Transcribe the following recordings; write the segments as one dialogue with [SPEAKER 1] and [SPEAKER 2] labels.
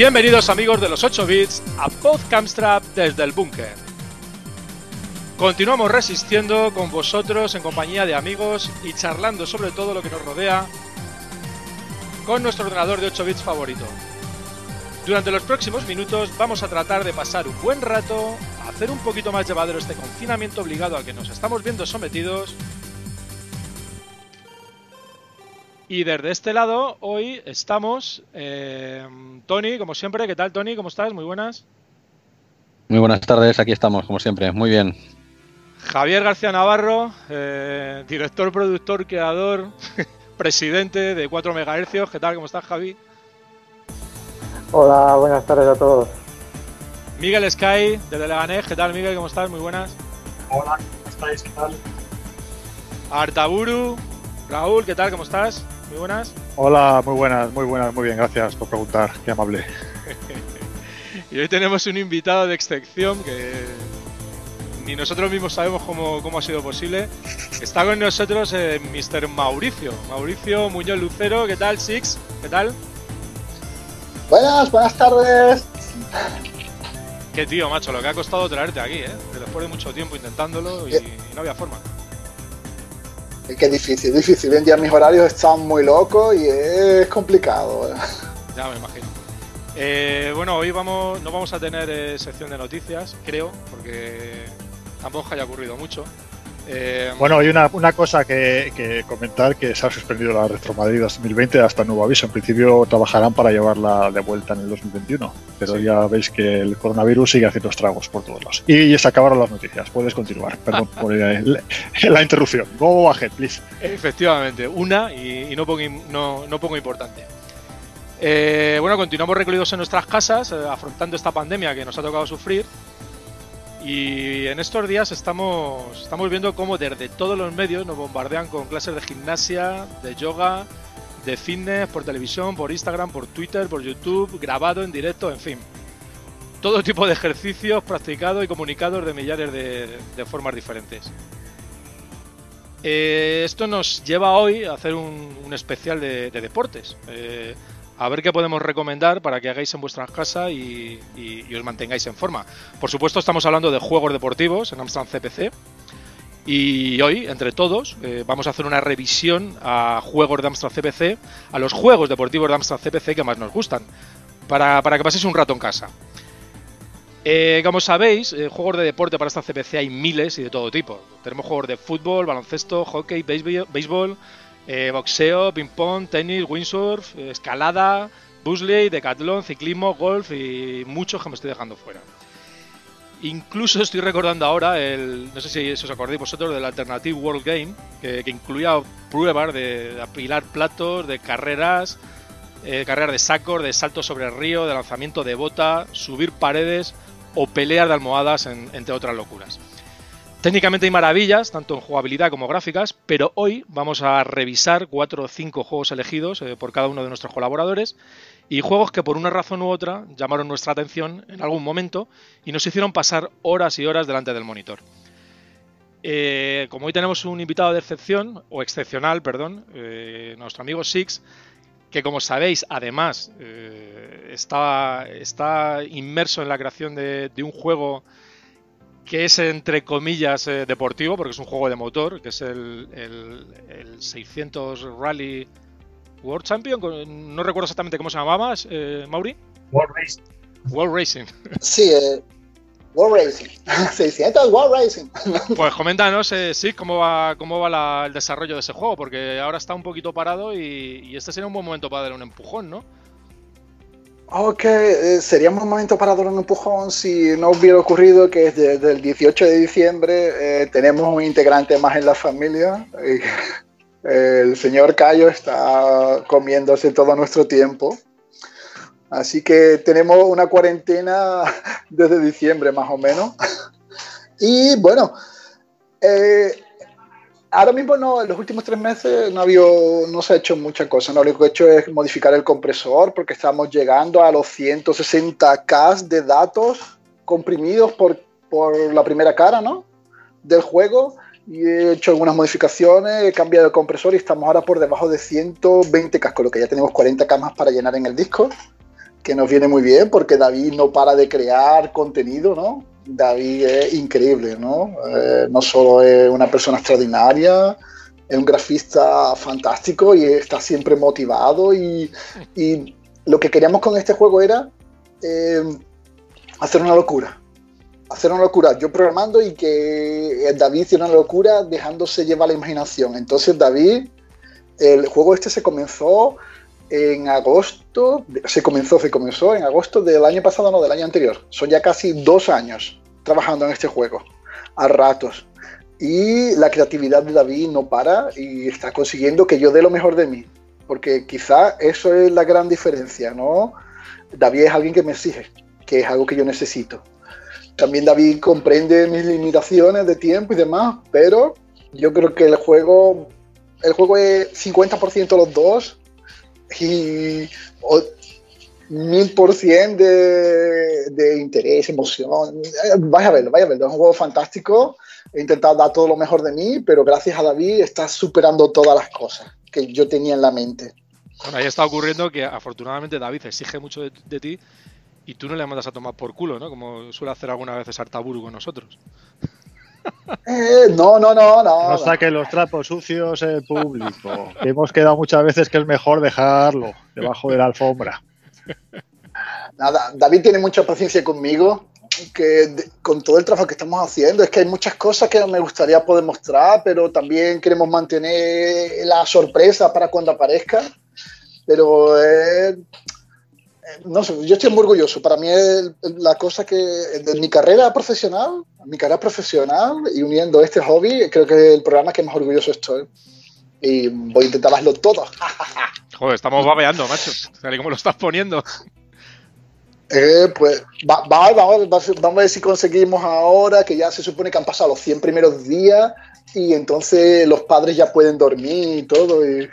[SPEAKER 1] Bienvenidos amigos de los 8 bits a Podcamstrap desde el búnker. Continuamos resistiendo con vosotros en compañía de amigos y charlando sobre todo lo que nos rodea con nuestro ordenador de 8 bits favorito. Durante los próximos minutos vamos a tratar de pasar un buen rato, hacer un poquito más llevadero este confinamiento obligado al que nos estamos viendo sometidos. Y desde este lado, hoy estamos eh, Tony, como siempre. ¿Qué tal, Tony? ¿Cómo estás? Muy buenas.
[SPEAKER 2] Muy buenas tardes, aquí estamos, como siempre. Muy bien.
[SPEAKER 1] Javier García Navarro, eh, director, productor, creador, presidente de 4 MHz. ¿Qué tal? ¿Cómo estás, Javi?
[SPEAKER 3] Hola, buenas tardes a todos.
[SPEAKER 1] Miguel Sky, desde Leganés. ¿Qué tal, Miguel? ¿Cómo estás? Muy buenas.
[SPEAKER 4] Hola, ¿cómo estáis? ¿Qué tal?
[SPEAKER 1] Artaburu, Raúl, ¿qué tal? ¿Cómo estás? Muy buenas.
[SPEAKER 4] Hola, muy buenas, muy buenas, muy bien, gracias por preguntar, qué amable.
[SPEAKER 1] y hoy tenemos un invitado de excepción que ni nosotros mismos sabemos cómo, cómo ha sido posible. Está con nosotros eh, Mr. Mauricio, Mauricio Muñoz Lucero, ¿qué tal, Six? ¿Qué tal?
[SPEAKER 5] Buenas, buenas tardes.
[SPEAKER 1] Qué tío, macho, lo que ha costado traerte aquí, ¿eh? Después de mucho tiempo intentándolo y, y no había forma.
[SPEAKER 5] Es que es difícil, difícil. Hoy en día mis horarios están muy locos y es complicado.
[SPEAKER 1] Ya me imagino. Eh, bueno, hoy vamos, no vamos a tener eh, sección de noticias, creo, porque tampoco haya ocurrido mucho. Eh,
[SPEAKER 4] Bueno, hay una, una cosa que, que comentar, que se ha suspendido la Retro Madrid 2020 hasta nuevo aviso. En principio trabajarán para llevarla de vuelta en el 2021, pero
[SPEAKER 1] Sí.
[SPEAKER 4] ya veis que el coronavirus sigue haciendo estragos por todos lados. Y, se acabaron las noticias, puedes continuar. Perdón por el- la interrupción. Go ahead, please.
[SPEAKER 1] Efectivamente, una y, y no, pongo, no, no pongo importante. Eh, bueno, continuamos recluidos en nuestras casas, eh, afrontando esta pandemia que nos ha tocado sufrir. Y en estos días estamos, estamos viendo cómo desde todos los medios nos bombardean con clases de gimnasia, de yoga, de fitness, por televisión, por Instagram, por Twitter, por YouTube, grabado en directo, en fin. Todo tipo de ejercicios practicados y comunicados de millares de, formas diferentes. Eh, esto nos lleva hoy a hacer un, especial de, de deportes. Eh, a ver qué podemos recomendar para que hagáis en vuestras casas y, os mantengáis en forma. Por supuesto, estamos hablando de juegos deportivos en Amstrad CPC. Y hoy, entre todos, eh, vamos a hacer una revisión a juegos de Amstrad CPC, a los juegos deportivos de Amstrad CPC que más nos gustan, para, para que paséis un rato en casa. Eh, como sabéis, eh, juegos de deporte para esta CPC hay miles y de todo tipo. Tenemos juegos de fútbol, baloncesto, hockey, béisbol, eh, boxeo, ping-pong, tenis, windsurf, escalada, busley, decatlón, ciclismo, golf y muchos que me estoy dejando fuera. Incluso estoy recordando ahora, el, no sé si os acordáis vosotros, del Alternative World Game, que, incluía pruebas de, apilar platos, de carreras, eh, carreras de sacos, de salto sobre el río, de lanzamiento de bota, subir paredes o peleas de almohadas, en- entre otras locuras. Técnicamente hay maravillas, tanto en jugabilidad como gráficas, pero hoy vamos a revisar cuatro o cinco juegos elegidos eh, por cada uno de nuestros colaboradores y juegos que por una razón u otra llamaron nuestra atención en algún momento y nos hicieron pasar horas y horas delante del monitor. Eh, como hoy tenemos un invitado de excepción, o excepcional, perdón, eh, nuestro amigo Six, que como sabéis, además, está, está inmerso en la creación de un juego que es entre comillas eh, deportivo, porque es un juego de motor, que es el, el- el 600 Rally World Champion, no recuerdo exactamente cómo se llamaba, eh, Mauri.
[SPEAKER 4] World Race.
[SPEAKER 1] World Racing.
[SPEAKER 5] Sí, eh, World Racing. 600 World Racing.
[SPEAKER 1] Pues coméntanos, eh, sí, cómo va, cómo va la- el desarrollo de ese juego, porque ahora está un poquito parado y, y este sería un buen momento para darle un empujón, ¿no?
[SPEAKER 5] Ok, eh, sería un momento para dar un empujón si no hubiera ocurrido que desde el 18 de diciembre eh, tenemos un integrante más en la familia. el señor Cayo está comiéndose todo nuestro tiempo. Así que tenemos una cuarentena desde diciembre más o menos. Y bueno, eh, ahora mismo no, en los últimos tres meses no, ha habido, no se ha hecho mucha cosa. ¿no? Lo que he hecho es modificar el compresor porque estamos llegando a los 160K de datos comprimidos por, por la primera cara ¿no? del juego. Y he hecho algunas modificaciones, he cambiado el compresor y estamos ahora por debajo de 120K, con lo que ya tenemos 40K más para llenar en el disco. que nos viene muy bien porque David no para de crear contenido, ¿no? David es increíble, ¿no? Eh, no solo es una persona extraordinaria, es un grafista fantástico y está siempre motivado y, lo que queríamos con este juego era eh, hacer una locura. Hacer una locura, yo programando y que David hiciera una locura dejándose llevar la imaginación. Entonces David, el juego este se comenzó en agosto, se comenzó, se comenzó en agosto del año pasado, no, del año anterior. Son ya casi dos años trabajando en este juego, a ratos. Y la creatividad de David no para y está consiguiendo que yo dé lo mejor de mí. Porque quizá eso es la gran diferencia, ¿no? David es alguien que me exige, que es algo que yo necesito. También David comprende mis limitaciones de tiempo y demás, pero yo creo que el juego, el juego es 50% los dos mil por ciento de, interés, emoción. Vaya a verlo, vaya a verlo. Es un juego fantástico. He intentado dar todo lo mejor de mí, pero gracias a David estás superando todas las cosas que yo tenía en la mente.
[SPEAKER 1] Bueno, ahí está ocurriendo que afortunadamente David exige mucho de, ti y tú no le mandas a tomar por culo, ¿no? Como suele hacer algunas veces Artaburu con nosotros.
[SPEAKER 5] Eh, no, no, no, no.
[SPEAKER 4] No saque los trapos sucios en público. Hemos quedado muchas veces que es mejor dejarlo debajo de la alfombra.
[SPEAKER 5] Nada, David tiene mucha paciencia conmigo, que con todo el trabajo que estamos haciendo, es que hay muchas cosas que me gustaría poder mostrar, pero también queremos mantener la sorpresa para cuando aparezca. Pero eh, no sé, yo estoy muy orgulloso. Para mí es la cosa que de mi carrera profesional, mi carrera profesional y uniendo este hobby, creo que es el programa que más orgulloso estoy. Y voy a intentar hacerlo todo.
[SPEAKER 1] Joder, estamos babeando, macho. Tal y como lo estás poniendo.
[SPEAKER 5] Eh, pues vamos a ver si conseguimos ahora, que ya se supone que han pasado los 100 primeros días y entonces los padres ya pueden dormir y todo y,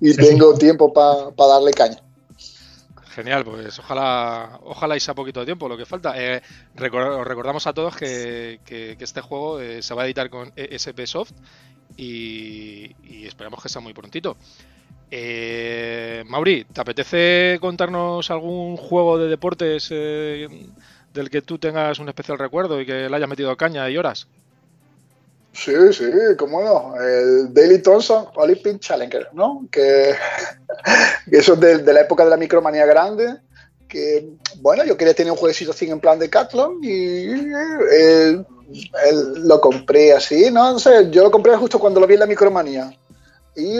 [SPEAKER 5] tengo tiempo para darle caña.
[SPEAKER 1] Genial, pues ojalá, ojalá y sea poquito de tiempo lo que falta. Eh, recordamos a todos que, este juego eh, se va a editar con ESP Soft y, y esperamos que sea muy prontito. Eh, Mauri, ¿te apetece contarnos algún juego de deportes eh, del que tú tengas un especial recuerdo y que le hayas metido caña y horas?
[SPEAKER 5] Sí, sí, cómo no. El Daily Thompson Olympic Challenger, ¿no? Que, eso es de, la época de la micromanía grande. Que, bueno, yo quería tener un jueguecito así en plan de Catlon y eh, lo compré así, ¿no? no sé, yo lo compré justo cuando lo vi en la micromanía. Y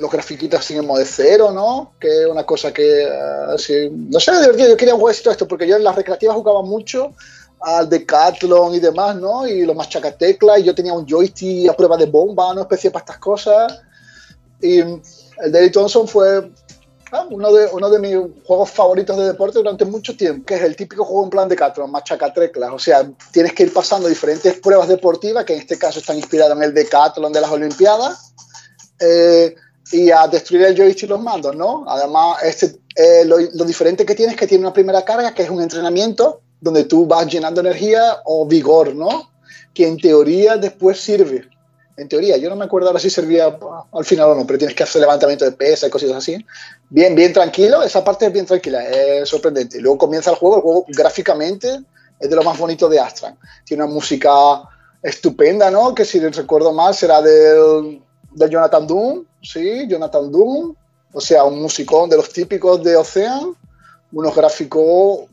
[SPEAKER 5] los grafiquitos así en modo de cero, ¿no? Que es una cosa que, así, no sé, yo quería un jueguecito esto, porque yo en las recreativas jugaba mucho al Decathlon y demás, ¿no? Y los machacateclas, y yo tenía un joystick a prueba de bomba, ¿no? Especie para estas cosas. Y el Daily Thompson fue ah, uno, de, uno de mis juegos favoritos de deporte durante mucho tiempo, que es el típico juego en plan Decathlon, machacateclas. O sea, tienes que ir pasando diferentes pruebas deportivas, que en este caso están inspiradas en el Decathlon de las Olimpiadas. Eh, y a destruir el joystick y los mandos, ¿no? Además, este, eh, lo, diferente que tiene es que tiene una primera carga, que es un entrenamiento donde tú vas llenando energía o vigor, ¿no? Que en teoría después sirve. En teoría, yo no me acuerdo ahora si servía al final o no, pero tienes que hacer levantamiento de pesa y cosas así. Bien, bien tranquilo, esa parte es bien tranquila, es sorprendente. Luego comienza el juego, el juego gráficamente es de lo más bonito de Astran. Tiene una música estupenda, ¿no? Que si recuerdo mal será del de Jonathan Doom, sí, Jonathan Doom, o sea, un musicón de los típicos de Ocean, unos gráficos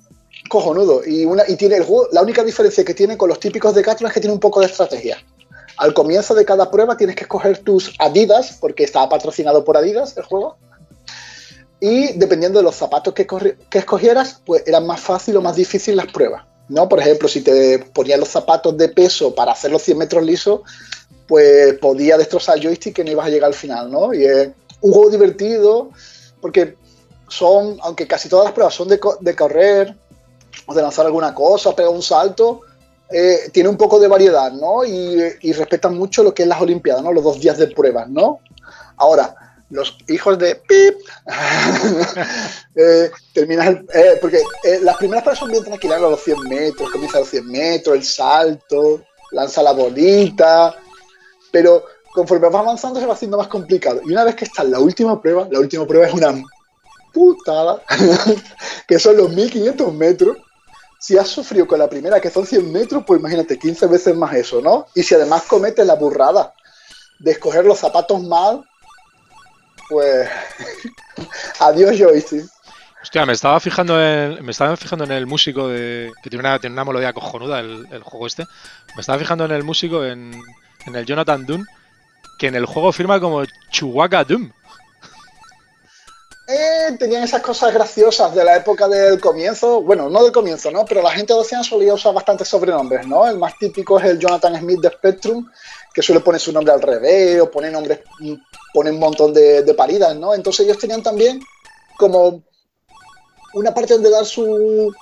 [SPEAKER 5] cojonudos. Y, una, y tiene el juego, la única diferencia que tiene con los típicos de Catron es que tiene un poco de estrategia. Al comienzo de cada prueba tienes que escoger tus Adidas, porque estaba patrocinado por Adidas el juego. Y dependiendo de los zapatos que, que escogieras, pues eran más fácil o más difícil las pruebas. ¿no? Por ejemplo, si te ponías los zapatos de peso para hacer los 100 metros lisos, pues podía destrozar el joystick que no ibas a llegar al final, ¿no? Y es un juego divertido porque son, aunque casi todas las pruebas son de, correr o de lanzar alguna cosa, pegar un salto, eh, tiene un poco de variedad, ¿no? Y, respetan mucho lo que es las Olimpiadas, ¿no? Los dos días de pruebas, ¿no? Ahora, los hijos de Pip, eh, eh, porque las primeras pruebas son bien tranquilas, a los 100 metros, comienza a los 100 metros, el salto, lanza la bolita, pero conforme vas avanzando se va haciendo más complicado. Y una vez que está en la última prueba, la última prueba es una putada, que son los 1500 metros. Si has sufrido con la primera, que son 100 metros, pues imagínate, 15 veces más eso, ¿no? Y si además cometes la burrada de escoger los zapatos mal, pues adiós joystick.
[SPEAKER 1] Hostia, me estaba fijando en, me estaba fijando en el músico de, que tiene una, tiene una melodía cojonuda el, el juego este. Me estaba fijando en el músico en, en el Jonathan Doom, que en el juego firma como Chewbacca Doom.
[SPEAKER 5] Eh, tenían esas cosas graciosas de la época del comienzo. Bueno, no del comienzo, ¿no? Pero la gente de Ocean solía usar bastantes sobrenombres, ¿no? El más típico es el Jonathan Smith de Spectrum, que suele poner su nombre al revés o pone nombres, pone un montón de, de paridas, ¿no? Entonces ellos tenían también como una parte donde dar su,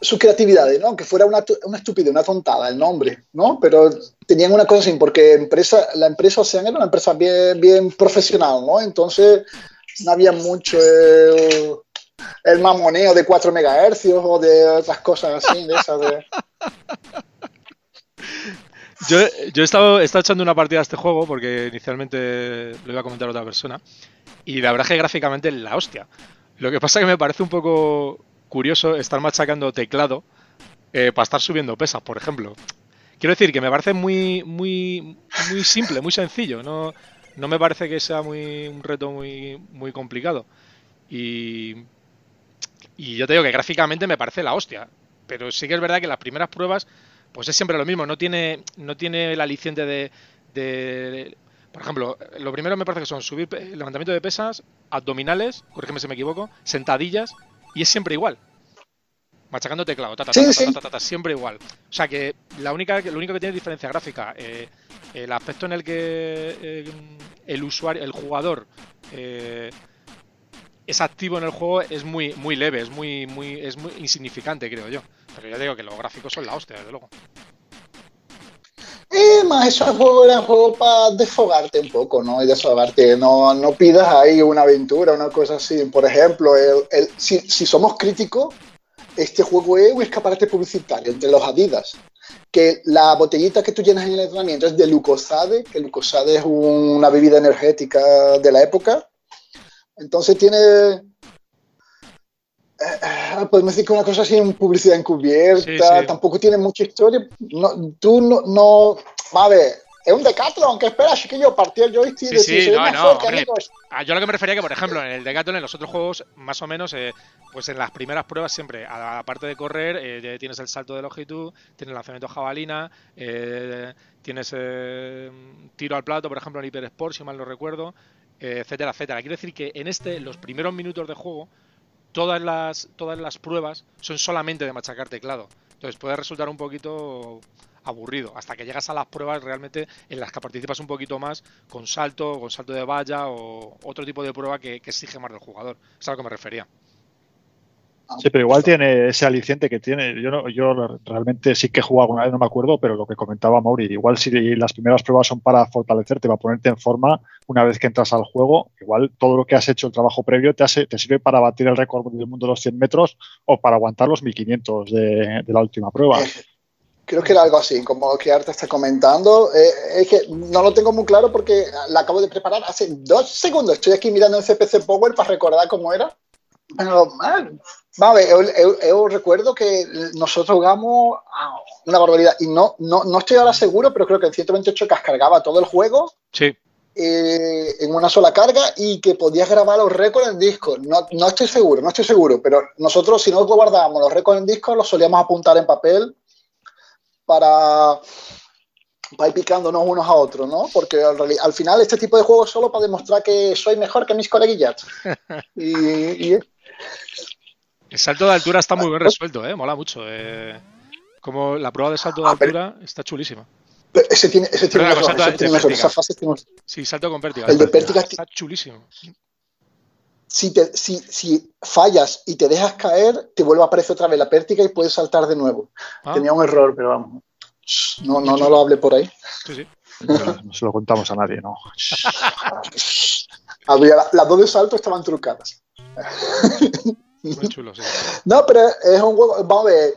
[SPEAKER 5] sus creatividades, ¿no? Que fuera una, una estupidez, una tontada el nombre, ¿no? Pero tenían una cosa así, porque empresa, la empresa Ocean era una empresa bien, bien profesional, ¿no? Entonces no había mucho el, el mamoneo de 4 MHz o de otras cosas así, de esas de...
[SPEAKER 1] Yo, yo he, estado, echando una partida a este juego porque inicialmente lo iba a comentar a otra persona y la verdad es que gráficamente la hostia. Lo que pasa es que me parece un poco curioso estar machacando teclado eh, para estar subiendo pesas, por ejemplo. Quiero decir que me parece muy, muy, muy simple, muy sencillo. No, no me parece que sea muy, un reto muy, muy complicado. Y, y yo te digo que gráficamente me parece la hostia. Pero sí que es verdad que las primeras pruebas, pues es siempre lo mismo. No tiene, no tiene el aliciente de, de por ejemplo, lo primero me parece que son subir levantamiento de pesas, abdominales, corrígeme si me equivoco, sentadillas, y es siempre igual. Machacando teclado, ta, ta,
[SPEAKER 5] Sí,
[SPEAKER 1] ta,
[SPEAKER 5] sí.
[SPEAKER 1] ta, ta, ta, ta, siempre igual. O sea que la única, lo único que tiene es diferencia gráfica. eh, el aspecto en el que eh, el usuario, el jugador eh, es activo en el juego es muy, muy leve, es muy, muy, es muy insignificante, creo yo. Pero ya digo que los gráficos son la hostia, desde luego.
[SPEAKER 5] Eh, más esos juegos eran juegos para desfogarte un poco, ¿no? Y desfogarte. No, no pidas ahí una aventura, una cosa así. Por ejemplo, el, el- si, si somos críticos, este juego es un escaparate publicitario entre los Adidas. Que la botellita que tú llenas en el entrenamiento es de Lucosade, que Lucosade es un- una bebida energética de la época. Entonces tiene. eh, eh, podemos decir que una cosa así, en publicidad encubierta,
[SPEAKER 1] Sí, sí.
[SPEAKER 5] tampoco tiene mucha historia. No, tú no, no. A ver, es un Decathlon, que espera, chiquillo, partí el joystick
[SPEAKER 1] Sí,
[SPEAKER 5] y decir,
[SPEAKER 1] sí, no, no, hombre. Ah, yo a lo que me refería que, por ejemplo, en el Decathlon, en los otros juegos, más o menos, eh, pues en las primeras pruebas siempre, a la parte de correr, eh, tienes el salto de longitud, tienes el lanzamiento jabalina, eh, tienes eh, tiro al plato, por ejemplo, en Hyper Sport, si mal no recuerdo, eh, etcétera, etcétera. Quiero decir que en este, los primeros minutos de juego, todas las, todas las pruebas son solamente de machacar teclado. Entonces puede resultar un poquito aburrido, hasta que llegas a las pruebas realmente en las que participas un poquito más con salto, con salto de valla o otro tipo de prueba que, que exige más del jugador. Es a lo que me refería.
[SPEAKER 4] Sí, pero igual tiene ese aliciente que tiene. Yo, no, yo realmente sí que he jugado alguna vez, no me acuerdo, pero lo que comentaba Mauri, igual si las primeras pruebas son para fortalecerte, para ponerte en forma, una vez que entras al juego, igual todo lo que has hecho, el trabajo previo, te, hace, te sirve para batir el récord del mundo de los 100 metros o para aguantar los 1500 de, de la última prueba.
[SPEAKER 5] Creo que era algo así, como que Arte está comentando. Eh, es que no lo tengo muy claro porque la acabo de preparar hace dos segundos. Estoy aquí mirando el CPC Power para recordar cómo era. Pero, ah, vale, yo, yo- yo recuerdo que nosotros jugamos una barbaridad. Y no, no, no estoy ahora seguro, pero creo que el 128 cargaba todo el juego
[SPEAKER 1] Sí,
[SPEAKER 5] eh, en una sola carga y que podías grabar los récords en disco. No, no estoy seguro, no estoy seguro, pero nosotros si no guardábamos los récords en disco los solíamos apuntar en papel para, para ir picándonos unos a otros, ¿no? Porque al, final este tipo de juegos es solo para demostrar que soy mejor que mis coleguillas. Y, y-
[SPEAKER 1] el salto de altura está muy bien resuelto, ¿eh? mola mucho. eh. Como la prueba de salto de
[SPEAKER 5] Ah, pero-
[SPEAKER 1] altura está chulísima.
[SPEAKER 5] pero ese tiene, ese tiene
[SPEAKER 1] Perdona,
[SPEAKER 5] mejor,
[SPEAKER 1] salto
[SPEAKER 5] ese
[SPEAKER 1] de-
[SPEAKER 5] tiene
[SPEAKER 1] de
[SPEAKER 5] mejor,
[SPEAKER 1] vértiga.
[SPEAKER 5] esa fase tiene-
[SPEAKER 1] Sí, salto con pértiga.
[SPEAKER 5] El de pértiga-
[SPEAKER 1] está chulísimo.
[SPEAKER 5] Si, te- si, si fallas y te dejas caer, te vuelve a aparecer otra vez la pértiga y puedes saltar de nuevo.
[SPEAKER 1] Ah,
[SPEAKER 5] Tenía un error, pero vamos. No, no, no lo hable por ahí.
[SPEAKER 1] sí, sí.
[SPEAKER 4] No se lo contamos a nadie, ¿no?
[SPEAKER 5] Había, las dos de salto estaban trucadas.
[SPEAKER 1] Muy chulo, sí.
[SPEAKER 5] No, pero es un juego. Vamos a ver.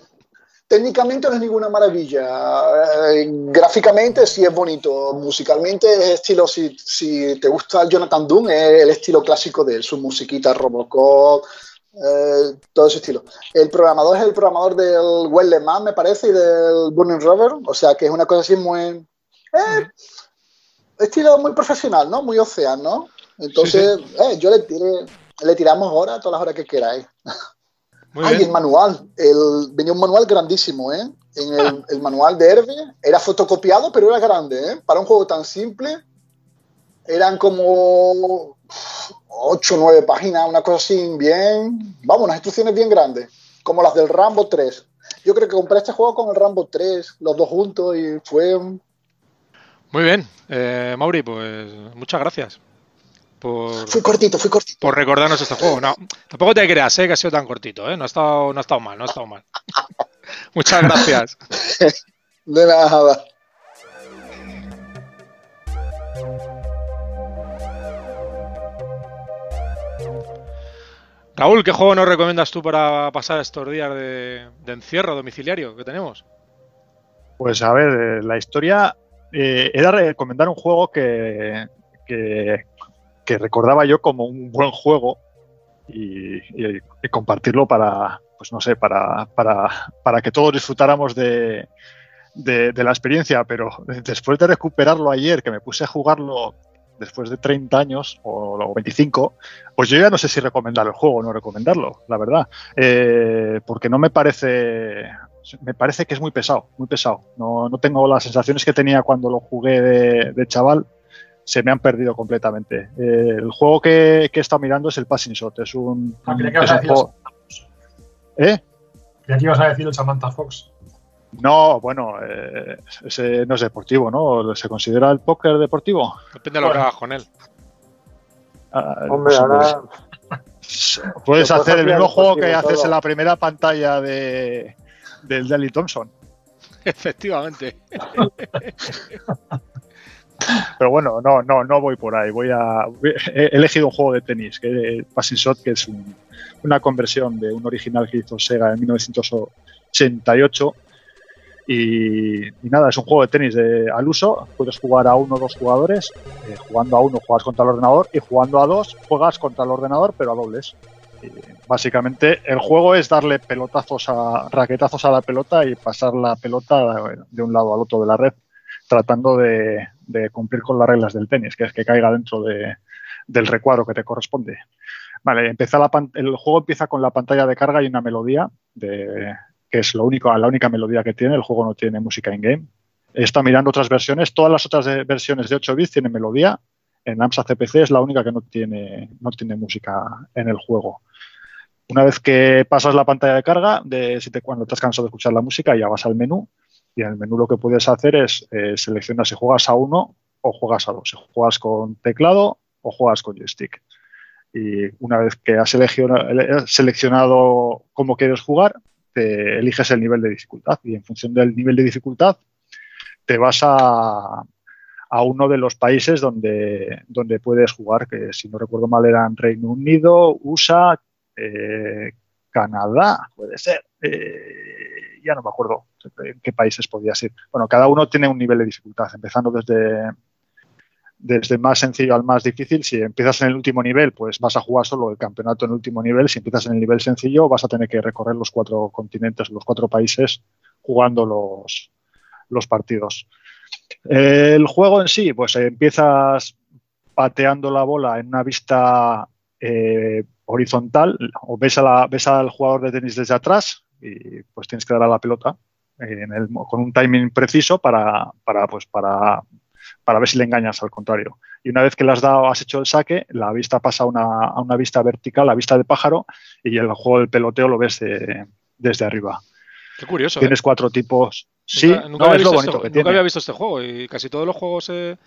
[SPEAKER 5] Técnicamente no es ninguna maravilla. Eh, gráficamente sí es bonito. Musicalmente es estilo, si, si te gusta Jonathan Dunn, es el estilo clásico de él, su musiquita Robocop, eh, todo ese estilo. El programador es el programador del Well Man, me parece, y del Burning Rover, o sea que es una cosa así muy... Eh, estilo muy profesional, ¿no? Muy océano, ¿no? Entonces, Eh, yo le, tiré, le tiramos horas, todas las horas que queráis. Ay, el manual. El, venía un manual grandísimo, ¿eh? En el, el manual de Herbe era fotocopiado, pero era grande, ¿eh? Para un juego tan simple, eran como 8 o 9 páginas, una cosa así bien. Vamos, unas instrucciones bien grandes, como las del Rambo 3. Yo creo que compré este juego con el Rambo 3, los dos juntos, y fue.
[SPEAKER 1] Muy bien, eh, Mauri, pues muchas gracias.
[SPEAKER 5] Por, fui cortito, fui cortito.
[SPEAKER 1] Por recordarnos este juego. No, tampoco te creas, ¿eh? que ha sido tan cortito, ¿eh? No ha estado, no ha estado mal, no ha estado mal. muchas gracias.
[SPEAKER 5] De nada.
[SPEAKER 1] Raúl, ¿qué juego nos recomiendas tú para pasar estos días de, encierro domiciliario que tenemos?
[SPEAKER 4] Pues a ver, eh, la historia eh, era recomendar un juego que, que, recordaba yo como un buen juego y, compartirlo para, pues no sé, para, para, para que todos disfrutáramos de, de, la experiencia, pero después de recuperarlo ayer, que me puse a jugarlo después de 30 años o, 25, pues yo ya no sé si recomendar el juego o no recomendarlo, la verdad. Eh, porque no me parece. Me parece que es muy pesado, muy pesado. No, no tengo las sensaciones que tenía cuando lo jugué de, chaval, se me han perdido completamente. Eh, el juego que, que, he estado mirando es el Passing Shot. Es un.
[SPEAKER 3] Ah, es un juego...
[SPEAKER 4] ¿Eh?
[SPEAKER 3] ¿Qué ibas a decir el Samantha Fox?
[SPEAKER 4] No, bueno, eh, ese no es deportivo, ¿no? ¿Se considera el póker deportivo?
[SPEAKER 1] Depende de lo que hagas con él.
[SPEAKER 6] Ah, Hombre, pues, ahora.
[SPEAKER 4] Puedes, hacer el mismo juego que haces en la primera pantalla de, del Daily Thompson.
[SPEAKER 1] Efectivamente.
[SPEAKER 4] Pero bueno, no, no, no voy por ahí. Voy a, he elegido un juego de tenis, que es Passing Shot, que es una conversión de un original que hizo Sega en 1988 y, nada, es un juego de tenis de, al uso. Puedes jugar a uno o dos jugadores. Eh, jugando a uno juegas contra el ordenador y jugando a dos juegas contra el ordenador, pero a dobles. básicamente el juego es darle pelotazos a raquetazos a la pelota y pasar la pelota de un lado al otro de la red, tratando de, cumplir con las reglas del tenis, que es que caiga dentro de, del recuadro que te corresponde. Vale, empieza la, el juego empieza con la pantalla de carga y una melodía de, que es lo único, la única melodía que tiene. El juego no tiene música in-game. Estado mirando otras versiones. Todas las otras versiones de 8 bits tienen melodía. En AMSA CPC es la única que no tiene, no tiene música en el juego. Una vez que pasas la pantalla de carga, de, si te, cuando estás cansado de escuchar la música, ya vas al menú. Y en el menú lo que puedes hacer es eh, seleccionar si juegas a uno o juegas a dos. Si juegas con teclado o juegas con joystick. Y una vez que has seleccionado cómo quieres jugar, eliges el nivel de dificultad y en función del nivel de dificultad te vas a, uno de los países donde, donde puedes jugar, que si no recuerdo mal eran Reino Unido, USA, eh, Canadá, puede ser. Eh, ya no me acuerdo qué países podías ir. Bueno, cada uno tiene un nivel de dificultad, empezando desde desde más sencillo al más difícil. Si empiezas en el último nivel, pues vas a jugar solo el campeonato en el último nivel. Si empiezas en el nivel sencillo, vas a tener que recorrer los cuatro continentes, los cuatro países, jugando los, los partidos. El juego en sí, pues empiezas pateando la bola en una vista eh, horizontal o ves, a la, ves al jugador de tenis desde atrás y pues tienes que dar a la pelota con un timing preciso para, para, pues, para para ver si le engañas al contrario. Y una vez que le has dado, has hecho el saque, la vista pasa a una, a una vista vertical, la vista de pájaro, y el juego del peloteo lo ves desde arriba.
[SPEAKER 1] Qué curioso.
[SPEAKER 4] Tienes
[SPEAKER 1] ¿eh?
[SPEAKER 4] cuatro tipos. sí,
[SPEAKER 1] nunca, es lo bonito este que nunca había visto este juego y casi todos los juegos, eh,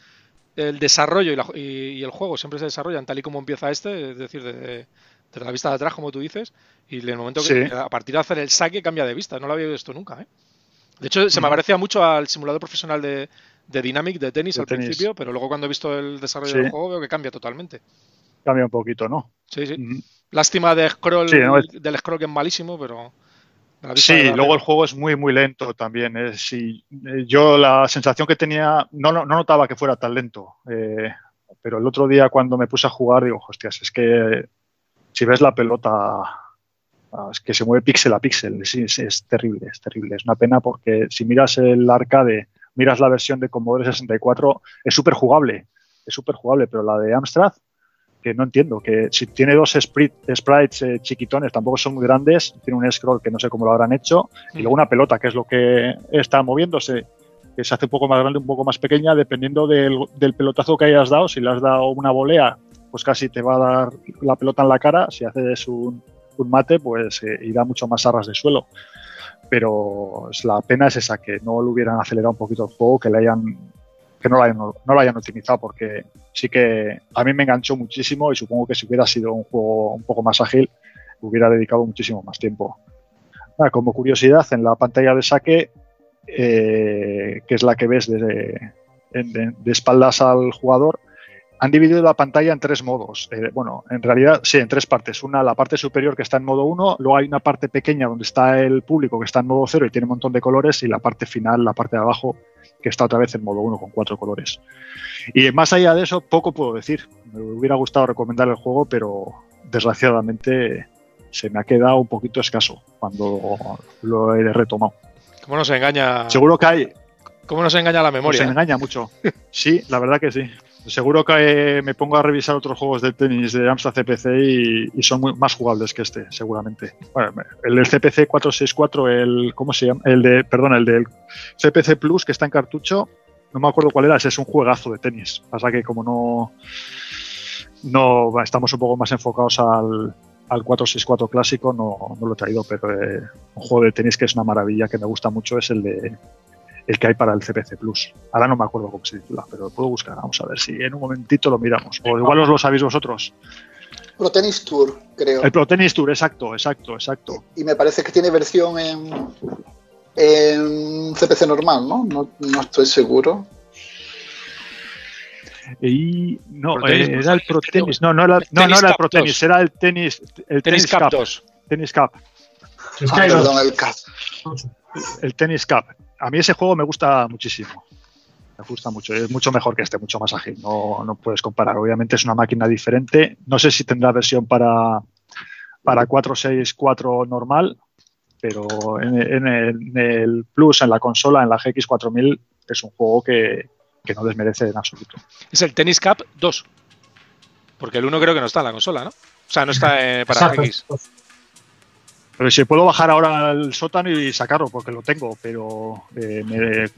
[SPEAKER 1] el desarrollo y, el juego siempre se desarrollan tal y como empieza este, es decir, de, la vista de atrás, como tú dices, y en el momento que a partir de hacer el saque cambia de vista. No lo había visto nunca. ¿eh? De hecho, se me parecía mucho al simulador profesional de, de Dynamic de tenis al principio, pero luego cuando he visto el desarrollo del juego veo que cambia totalmente.
[SPEAKER 4] Cambia un poquito, ¿no?
[SPEAKER 1] Sí, sí. Lástima de scroll, del scroll que es malísimo, pero
[SPEAKER 4] Sí, luego el juego es muy, muy lento también. Eh, yo la sensación que tenía, no, no, notaba que fuera tan lento, eh, pero el otro día cuando me puse a jugar, digo, hostias, es que si ves la pelota, que se mueve píxel a píxel, es, es, terrible, es terrible. Es una pena porque si miras el arcade, miras la versión de Commodore 64, es súper jugable, es súper jugable, pero la de Amstrad que no entiendo, que si tiene dos sprites eh, chiquitones, tampoco son muy grandes, tiene un scroll que no sé cómo lo habrán hecho, y luego una pelota, que es lo que está moviéndose, que se hace un poco más grande, un poco más pequeña, dependiendo del, pelotazo que hayas dado. Si le has dado una volea, pues casi te va a dar la pelota en la cara. Si haces un, mate, pues eh, irá mucho más a ras de suelo. Pero la pena es esa, que no lo hubieran acelerado un poquito el juego, que le hayan que no lo hayan, no lo hayan optimizado porque sí que a mí me enganchó muchísimo y supongo que si hubiera sido un juego un poco más ágil, hubiera dedicado muchísimo más tiempo. como curiosidad, en la pantalla de saque, eh, que es la que ves de, de, espaldas al jugador, han dividido la pantalla en tres modos. Eh, bueno, en realidad sí, en tres partes. Una, la parte superior que está en modo 1, luego hay una parte pequeña donde está el público que está en modo 0 y tiene un montón de colores, y la parte final, la parte de abajo, que está otra vez en modo 1 con cuatro colores. Y más allá de eso, poco puedo decir. Me hubiera gustado recomendar el juego, pero desgraciadamente se me ha quedado un poquito escaso cuando lo he retomado.
[SPEAKER 1] ¿Cómo nos engaña?
[SPEAKER 4] Seguro que hay.
[SPEAKER 1] ¿Cómo nos engaña la memoria?
[SPEAKER 4] Se engaña mucho. Sí, la verdad que sí. Seguro que me pongo a revisar otros juegos de tenis de Amstrad CPC y, son más jugables que este, seguramente. el del CPC 464, el ¿cómo se llama? El de, perdón, el del CPC Plus que está en cartucho, no me acuerdo cuál era, es un juegazo de tenis. Pasa que como no no estamos un poco más enfocados al, al 464 clásico, no, no, lo he traído, pero eh, un juego de tenis que es una maravilla, que me gusta mucho, es el de el que hay para el CPC Plus. Ahora no me acuerdo cómo se titula, pero lo puedo buscar. Vamos a ver si en un momentito lo miramos. O igual os lo sabéis vosotros.
[SPEAKER 5] Pro Tennis Tour, creo.
[SPEAKER 4] El Pro Tennis Tour, exacto, exacto, exacto.
[SPEAKER 5] Y me parece que tiene versión en, en CPC normal, ¿no? No, estoy seguro.
[SPEAKER 4] Y no, eh, era el Pro Tennis. No, no era, no, no era el Pro Tennis, era el Tenis, el
[SPEAKER 1] Tennis, Cup, 2.
[SPEAKER 4] Tennis Cup.
[SPEAKER 5] Ah, perdón, el Cup.
[SPEAKER 4] El Tennis Cup a mí ese juego me gusta muchísimo. Me gusta mucho. Es mucho mejor que este, mucho más ágil. No, no puedes comparar. Obviamente es una máquina diferente. No sé si tendrá versión para, para 464 normal, pero en, el, Plus, en la consola, en la GX4000, es un juego que, que no desmerece en absoluto.
[SPEAKER 1] Es el Tennis Cup 2. Porque el 1 creo que no está en la consola, ¿no? O sea, no está eh, para GX.
[SPEAKER 4] Pero si puedo bajar ahora al sótano y sacarlo, porque lo tengo, pero eh,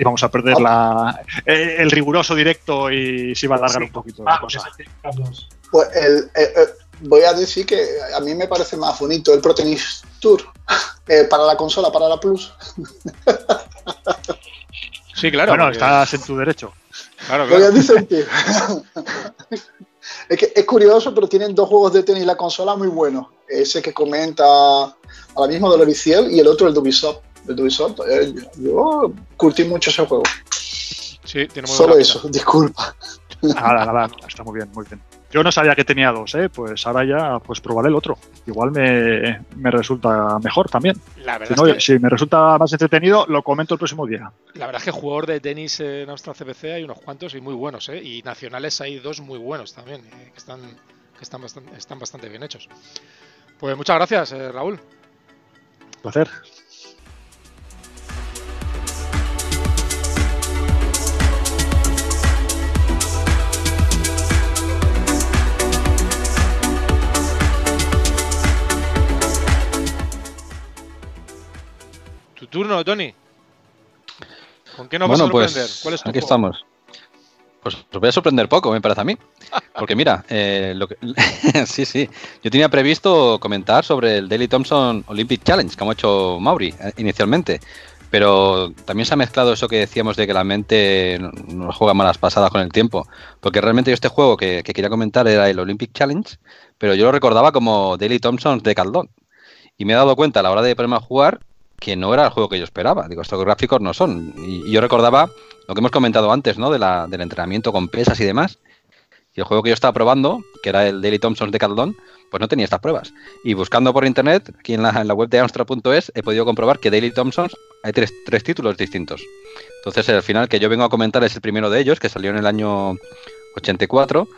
[SPEAKER 4] vamos a perder la, eh, el riguroso directo y se va a alargar un poquito la ah, cosa.
[SPEAKER 5] Pues eh, voy a decir que a mí me parece más bonito el Protenis Tour para la consola, para la Plus.
[SPEAKER 1] Sí, claro.
[SPEAKER 4] Bueno, estás en tu derecho.
[SPEAKER 5] Claro, claro. Voy a disentir. Es, que es curioso, pero tienen dos juegos de tenis la consola muy buenos. Ese que comenta ahora mismo de Loriciel y el otro el de Ubisoft. El Ubisoft. Eh, yo curtí mucho ese juego.
[SPEAKER 1] Sí, tiene muy
[SPEAKER 5] Solo eso, disculpa.
[SPEAKER 4] Nada, nada, está muy bien, muy bien. Yo no sabía que tenía dos, ¿eh? pues ahora ya pues probaré el otro. Igual me, resulta mejor también.
[SPEAKER 1] La verdad
[SPEAKER 4] si, que... si, me resulta más entretenido, lo comento el próximo día.
[SPEAKER 1] La verdad es que jugador de tenis en Austria CBC hay unos cuantos y muy buenos, ¿eh? y nacionales hay dos muy buenos también, eh, que, están, que están, bastante, están bastante bien hechos. Pues muchas gracias, eh, Raúl.
[SPEAKER 4] Un placer.
[SPEAKER 1] Turno, Tony. ¿Con qué nos vas a
[SPEAKER 2] sorprender? Pues, ¿Cuál es tu aquí estamos. Pues os voy a sorprender poco, me parece a mí. Porque mira, eh, lo que, sí, sí. Yo tenía previsto comentar sobre el Daily Thompson Olympic Challenge, que hemos hecho Mauri eh, inicialmente. Pero también se ha mezclado eso que decíamos de que la mente nos juega malas pasadas con el tiempo. Porque realmente yo este juego que, que quería comentar era el Olympic Challenge, pero yo lo recordaba como Daily Thompson de Caldón. Y me he dado cuenta a la hora de ponerme a jugar que no era el juego que yo esperaba. Digo, estos gráficos no son. Y, yo recordaba lo que hemos comentado antes, ¿no? De la, del entrenamiento con pesas y demás. Y el juego que yo estaba probando, que era el Daily Thompson de Caldón, pues no tenía estas pruebas. Y buscando por internet, aquí en la, en la web de Amstrad.es, he podido comprobar que Daily Thompson hay tres, tres títulos distintos. Entonces, el final que yo vengo a comentar es el primero de ellos, que salió en el año 84,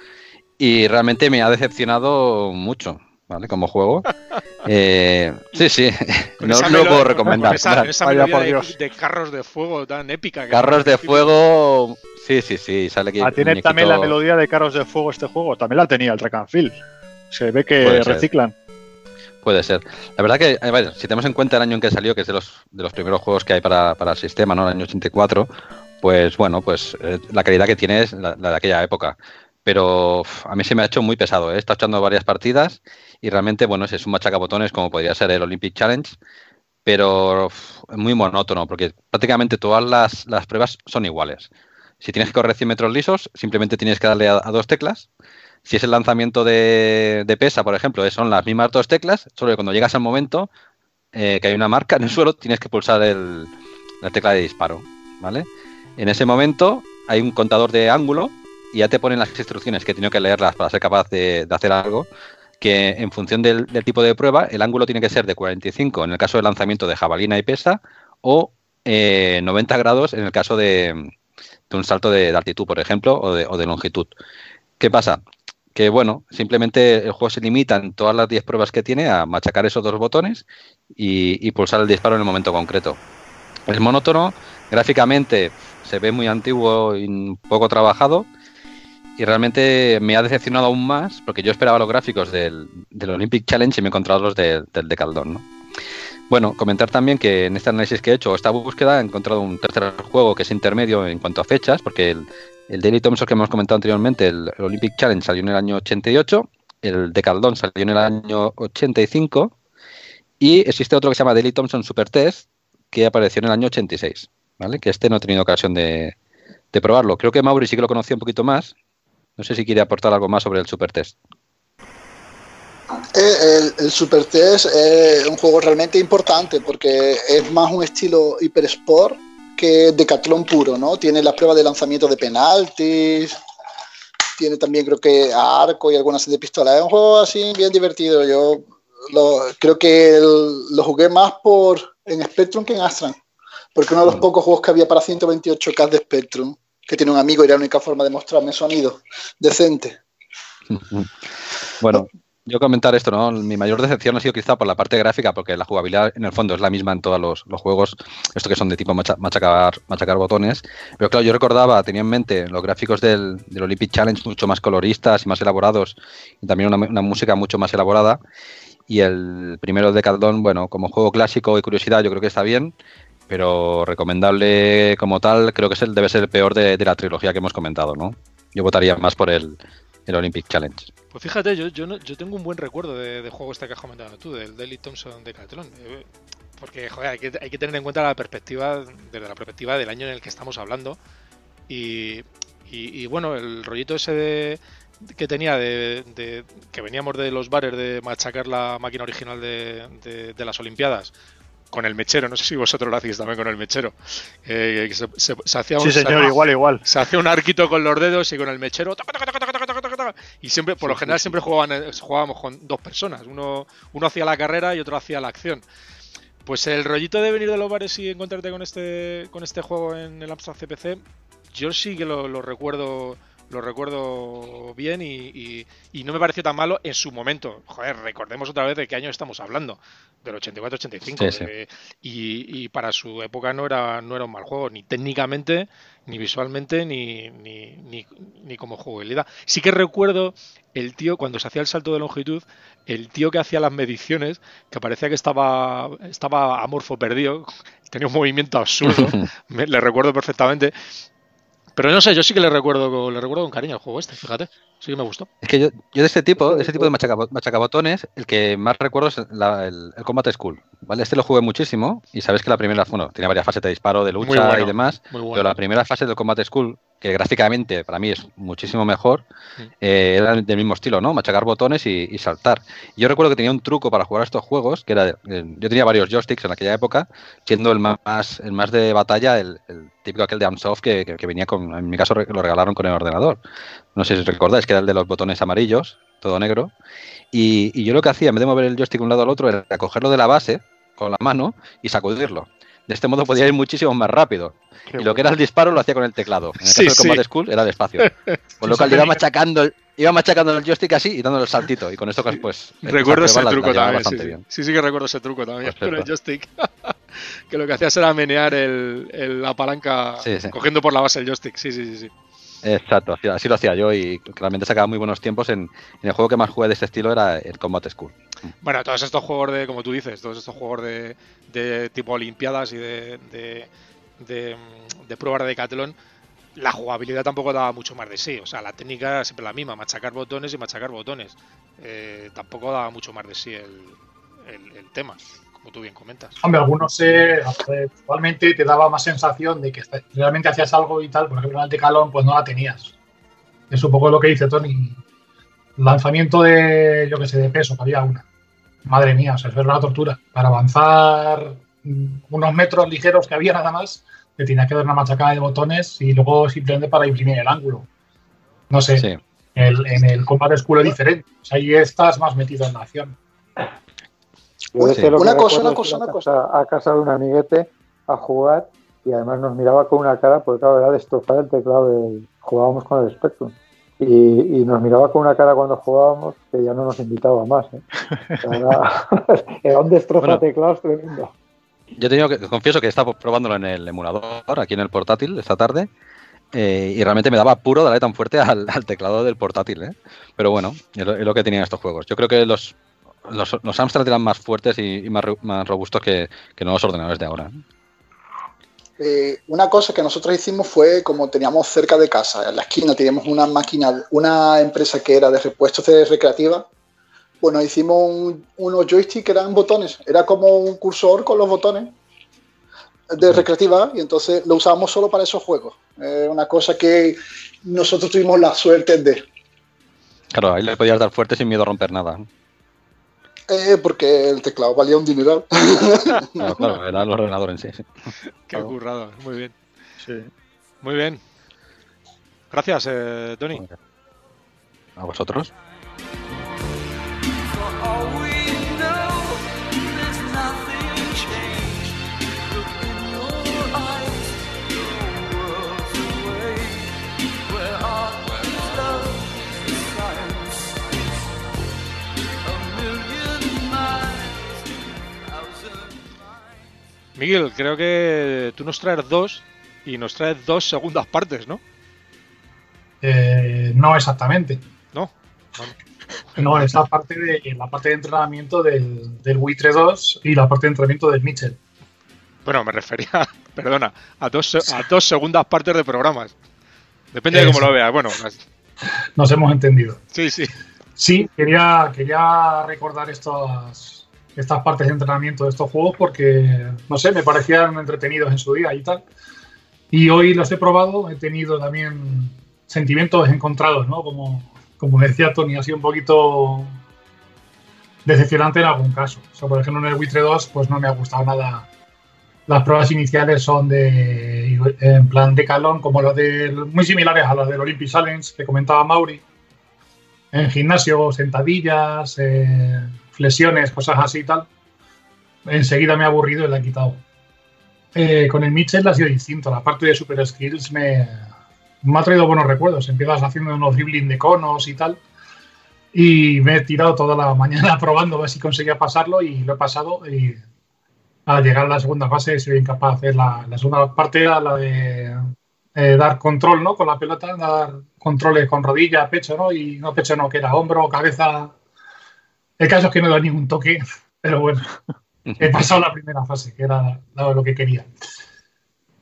[SPEAKER 2] y realmente me ha decepcionado mucho. ¿Vale? Como juego. Eh, sí, sí. No, lo puedo recomendar.
[SPEAKER 1] con esa, esa
[SPEAKER 4] Vaya,
[SPEAKER 1] melodía
[SPEAKER 4] por
[SPEAKER 1] de,
[SPEAKER 4] Dios.
[SPEAKER 1] de carros de fuego tan épica. que-
[SPEAKER 2] Carros de fuego. Sí, sí, sí. Sale aquí.
[SPEAKER 4] Ah, tiene
[SPEAKER 2] muñequito-
[SPEAKER 4] también la melodía de carros de fuego este juego. También la tenía el track and field. Se ve que
[SPEAKER 2] Puede ser.
[SPEAKER 4] reciclan.
[SPEAKER 2] Puede ser. La verdad que, ver, si tenemos en cuenta el año en que salió, que es de los, de los primeros juegos que hay para, para el sistema, ¿no? El año 84, pues bueno, pues eh, la calidad que tiene es la, la de aquella época. Pero uf, a mí se me ha hecho muy pesado, ¿eh? He estado echando varias partidas y realmente, bueno, es un machacabotones como podría ser el Olympic Challenge, pero muy monótono porque prácticamente todas las, las pruebas son iguales. Si tienes que correr 100 metros lisos, simplemente tienes que darle a, dos teclas. Si es el lanzamiento de, de pesa, por ejemplo, son las mismas dos teclas, solo que cuando llegas al momento eh, que hay una marca en el suelo, tienes que pulsar el- la tecla de disparo, ¿vale? En ese momento hay un contador de ángulo y ya te ponen las instrucciones que he que leerlas para ser capaz de hacer algo, que en función del, tipo de prueba, el ángulo tiene que ser de 45 en el caso de lanzamiento de jabalina y pesa, o eh, 90 grados en el caso de, un salto de, altitud, por ejemplo, o de, o de longitud. ¿Qué pasa? Que bueno, simplemente el juego se limita en todas las 10 pruebas que tiene a machacar esos dos botones y, y pulsar el disparo en el momento concreto. Es monótono, gráficamente se ve muy antiguo y poco trabajado y realmente me ha decepcionado aún más porque yo esperaba los gráficos del, del Olympic Challenge y me he encontrado los de- del de Caldón. ¿no? Bueno, comentar también que en este análisis que he hecho, esta búsqueda, he encontrado un tercer juego que es intermedio en cuanto a fechas, porque el, el Daily Thompson que hemos comentado anteriormente, el, Olympic Challenge salió en el año 88, el de Caldón salió en el año 85 y existe otro que se llama Daily Thompson Super Test que apareció en el año 86, ¿vale? Que este no he tenido ocasión de, de probarlo. Creo que Mauri sí que lo conocía un poquito más. No sé si quiere aportar algo más sobre el Super Test.
[SPEAKER 5] Eh, El, el Super Test es un juego realmente importante porque es más un estilo Hyper Sport que Decathlon puro, ¿no? Tiene las pruebas de lanzamiento de penaltis, tiene también creo que arco y algunas de pistolas. Es un juego así bien divertido. Yo lo, creo que el- lo jugué más por en Spectrum que en Astran, porque uno de los pocos juegos que había para 128K de Spectrum, que tiene un amigo y era la única forma de mostrarme sonido decente.
[SPEAKER 2] Bueno, yo comentar esto, ¿no? Mi mayor decepción ha sido quizá por la parte gráfica, porque la jugabilidad en el fondo es la misma en todos los, juegos, esto que son de tipo macha- machacar, machacar botones. Pero claro, yo recordaba, tenía en mente los gráficos del, Olympic Challenge mucho más coloristas y más elaborados, y también una, una música mucho más elaborada. Y el primero de Caldón, bueno, como juego clásico y curiosidad, yo creo que está bien, pero recomendable como tal, creo que es el, debe ser el peor de, de la trilogía que hemos comentado, ¿no? Yo votaría más por el, el Olympic Challenge.
[SPEAKER 1] Pues fíjate, yo, yo, no- yo tengo un buen recuerdo de, de juego este que has comentado tú, del Daily Thompson de Decathlon. Eh, Porque, hay que, hay que tener en cuenta la perspectiva, desde la perspectiva del año en el que estamos hablando. Y, y- y, bueno, el rollito ese de- que tenía de, de- que veníamos de los bares de machacar la máquina original de- de las Olimpiadas con el mechero, no sé si vosotros lo hacéis también con el mechero, eh, se, se- se hacía un,
[SPEAKER 4] Sí, señor, igual, igual.
[SPEAKER 1] se hacía un arquito con los dedos y con el mechero taca, taca, taca, y siempre por lo general siempre jugaban eh, jugábamos con dos personas. Uno uno hacía la carrera y otro hacía la acción. Pues el rollito de venir de los bares y encontrarte con este con este juego en el Amstrad CPC yo sí que lo, lo recuerdo lo recuerdo bien y, y- y no me pareció tan malo en su momento. Joder, recordemos otra vez de qué año estamos hablando, del 84-85.
[SPEAKER 2] Sí, sí.
[SPEAKER 1] eh, y, y para su época no era, no era un mal juego, ni técnicamente, ni visualmente, ni, ni, ni, ni como jugabilidad. Sí que recuerdo el tío, cuando se hacía el salto de longitud, el tío que hacía las mediciones, que parecía que estaba, estaba amorfo perdido, tenía un movimiento absurdo, me- le recuerdo perfectamente. Pero no sé, yo sí que le recuerdo, le recuerdo con cariño al juego este, fíjate. Sí que me gustó.
[SPEAKER 2] Es que yo, yo de este tipo, de ese tipo de machacabo- machacabotones, el que más recuerdo es la- el, el Combat School, ¿vale? Este lo jugué muchísimo y sabes que la primera, bueno, tenía varias fases de disparo, de lucha y demás, pero la primera fase del Combat School, que gráficamente para mí es muchísimo mejor, eh, era del mismo estilo, ¿no? Machacar botones y, saltar. yo recuerdo que tenía un truco para jugar a estos juegos, que era, yo tenía varios joysticks en aquella época, siendo el más, el más de batalla, el, típico aquel de Amsoft que, que, venía con, en mi caso lo regalaron con el ordenador. No sé si recordáis que era el de los botones amarillos, todo negro. Y, yo lo que hacía, en vez de mover el joystick de un lado al otro, era cogerlo de la base con la mano y sacudirlo. De este modo podía ir muchísimo más rápido. y lo que era el disparo lo hacía con el teclado. En el caso del Combat School era despacio. Con lo cual iba machacando, el, iba machacando el joystick así y dándole el saltito. Y con esto pues...
[SPEAKER 1] Recuerdo ese truco también. Sí, sí, que recuerdo ese truco también con el joystick. que lo que hacías era menear el, la palanca cogiendo por la base el joystick. Sí, sí, sí. sí.
[SPEAKER 2] Exacto, así lo hacía yo y realmente sacaba muy buenos tiempos. En, el juego que más jugué de este estilo era el Combat School.
[SPEAKER 1] Bueno, todos estos juegos de, como tú dices, todos estos juegos de, tipo Olimpiadas y de, de, de, pruebas de la jugabilidad tampoco daba mucho más de sí. O sea, la técnica era siempre la misma, machacar botones y machacar botones. Eh, tampoco daba mucho más de sí el tema como tú bien comentas.
[SPEAKER 3] Hombre, algunos eh, actualmente te daba más sensación de que realmente hacías algo y tal, por ejemplo, en el Decalón pues no la tenías. Es un poco lo que dice Tony. Lanzamiento de, yo que sé, de peso, que había una. Madre mía, o sea, eso era una tortura. Para avanzar unos metros ligeros que había nada más, te tenía que dar una machacada de botones y luego simplemente para imprimir el ángulo. No sé. en el Combat School es diferente. O sea, ahí estás más metido en la acción
[SPEAKER 6] una cosa, una cosa, una cosa. A casa de un amiguete a jugar y además nos miraba con una cara, porque claro, era destrozar el teclado, de, jugábamos con el Spectrum. Y, nos miraba con una cara cuando jugábamos que ya no nos invitaba más. ¿eh? Era, un destrozo de teclados tremendo.
[SPEAKER 2] Yo tengo que, confieso que estaba probándolo en el emulador, aquí en el portátil, esta tarde, eh, y realmente me daba puro darle tan fuerte al, teclado del portátil. ¿eh? Pero bueno, es lo, es lo, que tenían estos juegos. Yo creo que los los, los Amstrad eran más fuertes y, más, más, robustos que, que, no los ordenadores de ahora.
[SPEAKER 5] Eh, una cosa que nosotros hicimos fue, como teníamos cerca de casa, en la esquina teníamos una máquina, una empresa que era de repuestos de recreativa, bueno, hicimos unos joysticks que eran botones, era como un cursor con los botones de recreativa y entonces lo usábamos solo para esos juegos. Eh, una cosa que nosotros tuvimos la suerte de.
[SPEAKER 2] Claro, ahí le podías dar fuerte sin miedo a romper nada.
[SPEAKER 5] Eh, porque el teclado valía un dineral.
[SPEAKER 2] Claro, era el ordenador en sí.
[SPEAKER 1] Qué currado, muy bien. Sí. Muy bien. Gracias, eh, Tony.
[SPEAKER 2] A vosotros.
[SPEAKER 1] Miguel, creo que tú nos traes dos y nos traes dos segundas partes, ¿no?
[SPEAKER 3] Eh, no exactamente.
[SPEAKER 1] No.
[SPEAKER 3] No, esa parte de la parte de entrenamiento del, del Witre 2 y la parte de entrenamiento del Mitchell.
[SPEAKER 1] Bueno, me refería, perdona, a dos, a dos segundas partes de programas. Depende de cómo lo veas. Bueno,
[SPEAKER 3] nos hemos entendido.
[SPEAKER 1] Sí, sí.
[SPEAKER 3] Sí, quería, quería recordar estas, estas partes de entrenamiento de estos juegos porque, no sé, me parecían entretenidos en su día y tal. Y hoy los he probado, he tenido también sentimientos encontrados, ¿no? Como, como decía Tony, ha sido un poquito decepcionante en algún caso. O sea, por ejemplo, en el Witre 2, pues no me ha gustado nada. Las pruebas iniciales son de en plan de calón, como las de muy similares a las del Olympic Challenge que comentaba Mauri. En gimnasio, sentadillas, eh, lesiones, cosas así y tal, enseguida me ha aburrido y la he quitado. Eh, con el Mitchell ha sido distinto. La parte de Super Skills me, me ha traído buenos recuerdos. Empiezas haciendo unos dribbling de conos y tal. Y me he tirado toda la mañana probando a ver si conseguía pasarlo y lo he pasado. Y al llegar a la segunda fase soy incapaz de hacer la, segunda parte, la de eh, dar control ¿no? con la pelota, dar controles con rodilla, pecho, ¿no? Y no pecho, no, que era hombro, cabeza, el caso es que no he dado ningún toque, pero bueno, he pasado la primera fase, que era lo que quería.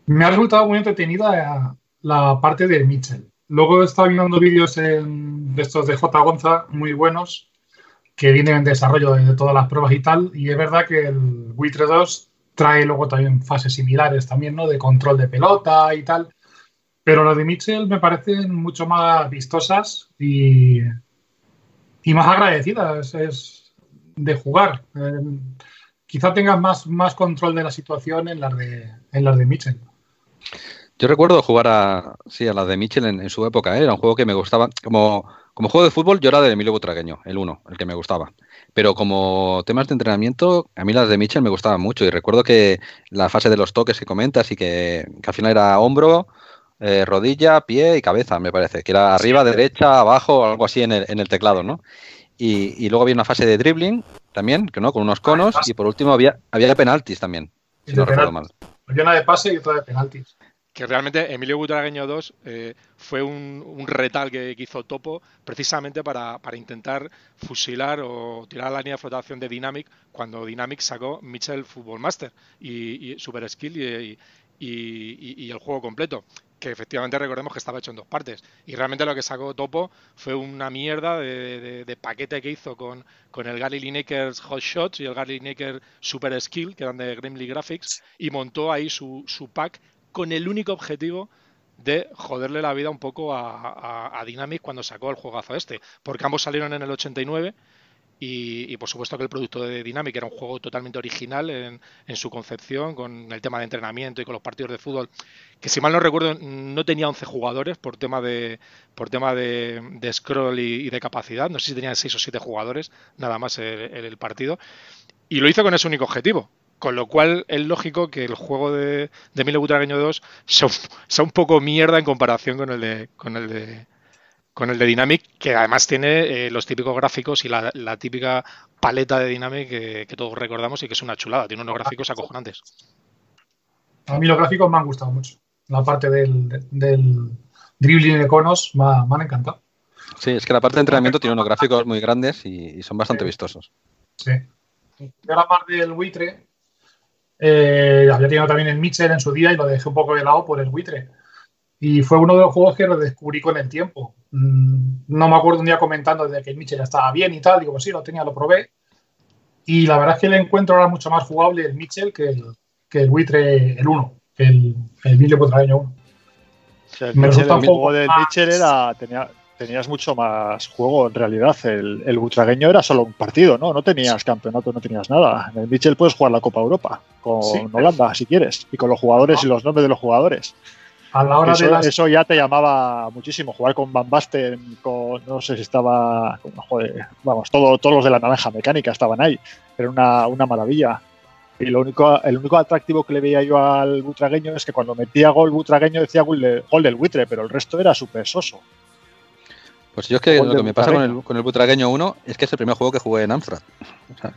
[SPEAKER 3] Me ha resultado muy entretenida la parte de Mitchell. Luego he estado viendo vídeos de estos de J. Gonza muy buenos que viene en desarrollo de todas las pruebas y tal. Y es verdad que el Buitre 2 trae luego también fases similares también, ¿no? De control de pelota y tal. Pero las de Mitchell me parecen mucho más vistosas y, y más agradecidas es de jugar. Eh, quizá tengas más, más control de la situación en las de, en las de Mitchell.
[SPEAKER 2] Yo recuerdo jugar a, sí, a las de Mitchell en, su época, ¿eh? era un juego que me gustaba. Como, como juego de fútbol, yo era de Emilio Butragueño, el uno, el que me gustaba. Pero como temas de entrenamiento, a mí las de Mitchell me gustaban mucho. Y recuerdo que la fase de los toques que comentas y que, al final era hombro, eh, rodilla, pie y cabeza, me parece. Que era arriba, derecha, abajo, algo así en el, en el teclado, ¿no? Y, luego había una fase de dribbling también, que no, con unos conos. y por último había, había penaltis también, si no recuerdo mal.
[SPEAKER 3] Había una de pase y otra de penaltis
[SPEAKER 1] que realmente Emilio Butragueño 2 eh, fue un, retal que, hizo Topo precisamente para, intentar fusilar o tirar la línea de flotación de Dynamic cuando Dynamic sacó Mitchell Football Master y, Super Skill y, el juego completo que efectivamente recordemos que estaba hecho en dos partes. Y realmente lo que sacó Topo fue una mierda de, paquete que hizo con, con el Gary Lineker's Hot Shots y el Gary Lineker Super Skill, que eran de Grimly Graphics, y montó ahí su, su pack con el único objetivo de joderle la vida un poco a, Dynamic cuando sacó el juegazo este, porque ambos salieron en el 89 y, por supuesto que el producto de Dynamic era un juego totalmente original en, su concepción, con el tema de entrenamiento y con los partidos de fútbol, que si mal no recuerdo no tenía 11 jugadores por tema de por tema de, scroll y, de capacidad, no sé si tenían 6 o 7 jugadores, nada más el partido, y lo hizo con ese único objetivo, con lo cual es lógico que el juego de, de Milo Butragueño 2 sea, un poco mierda en comparación de, con el de, con el de Dynamic, que además tiene eh, los típicos gráficos y la, típica paleta de Dynamic que, todos recordamos y que es una chulada. Tiene unos gráficos acojonantes.
[SPEAKER 3] A mí los gráficos me han gustado mucho. La parte del, del dribbling de conos me, han encantado.
[SPEAKER 2] Sí, es que la parte de entrenamiento tiene unos gráficos muy grandes y, son bastante vistosos.
[SPEAKER 3] Sí. Y ahora más del buitre, eh, había tenido también el Mitchell en su día y lo dejé un poco de lado por el buitre. Y fue uno de los juegos que redescubrí con el tiempo. Mm, no me acuerdo un día comentando de que el Mitchell estaba bien y tal. Digo, pues sí, lo tenía, lo probé. Y la verdad es que le encuentro ahora mucho más jugable el Mitchell que el, que el buitre, el 1, que el, el Mitchell 1.
[SPEAKER 4] O sea, el, Mitchell, el juego del Mitchell era, tenía, tenías mucho más juego en realidad. El, el butragueño era solo un partido, ¿no? No tenías campeonato, no tenías nada. En el Mitchell puedes jugar la Copa Europa con Holanda, si quieres, y con los jugadores y los nombres de los jugadores.
[SPEAKER 3] A la hora
[SPEAKER 4] eso,
[SPEAKER 3] de
[SPEAKER 4] eso ya te llamaba muchísimo. Jugar con Van Basten, con, no sé si estaba, joder, vamos, todo, todos los de la naranja mecánica estaban ahí. Era una, una maravilla. Y lo único, el único atractivo que le veía yo al butragueño es que cuando metía gol butragueño decía gol, gol del buitre, pero el resto era súper soso.
[SPEAKER 2] Pues yo es que lo que me pasa con el, con el Butragueño 1 es que es el primer juego que jugué en Amstrad.
[SPEAKER 1] Pero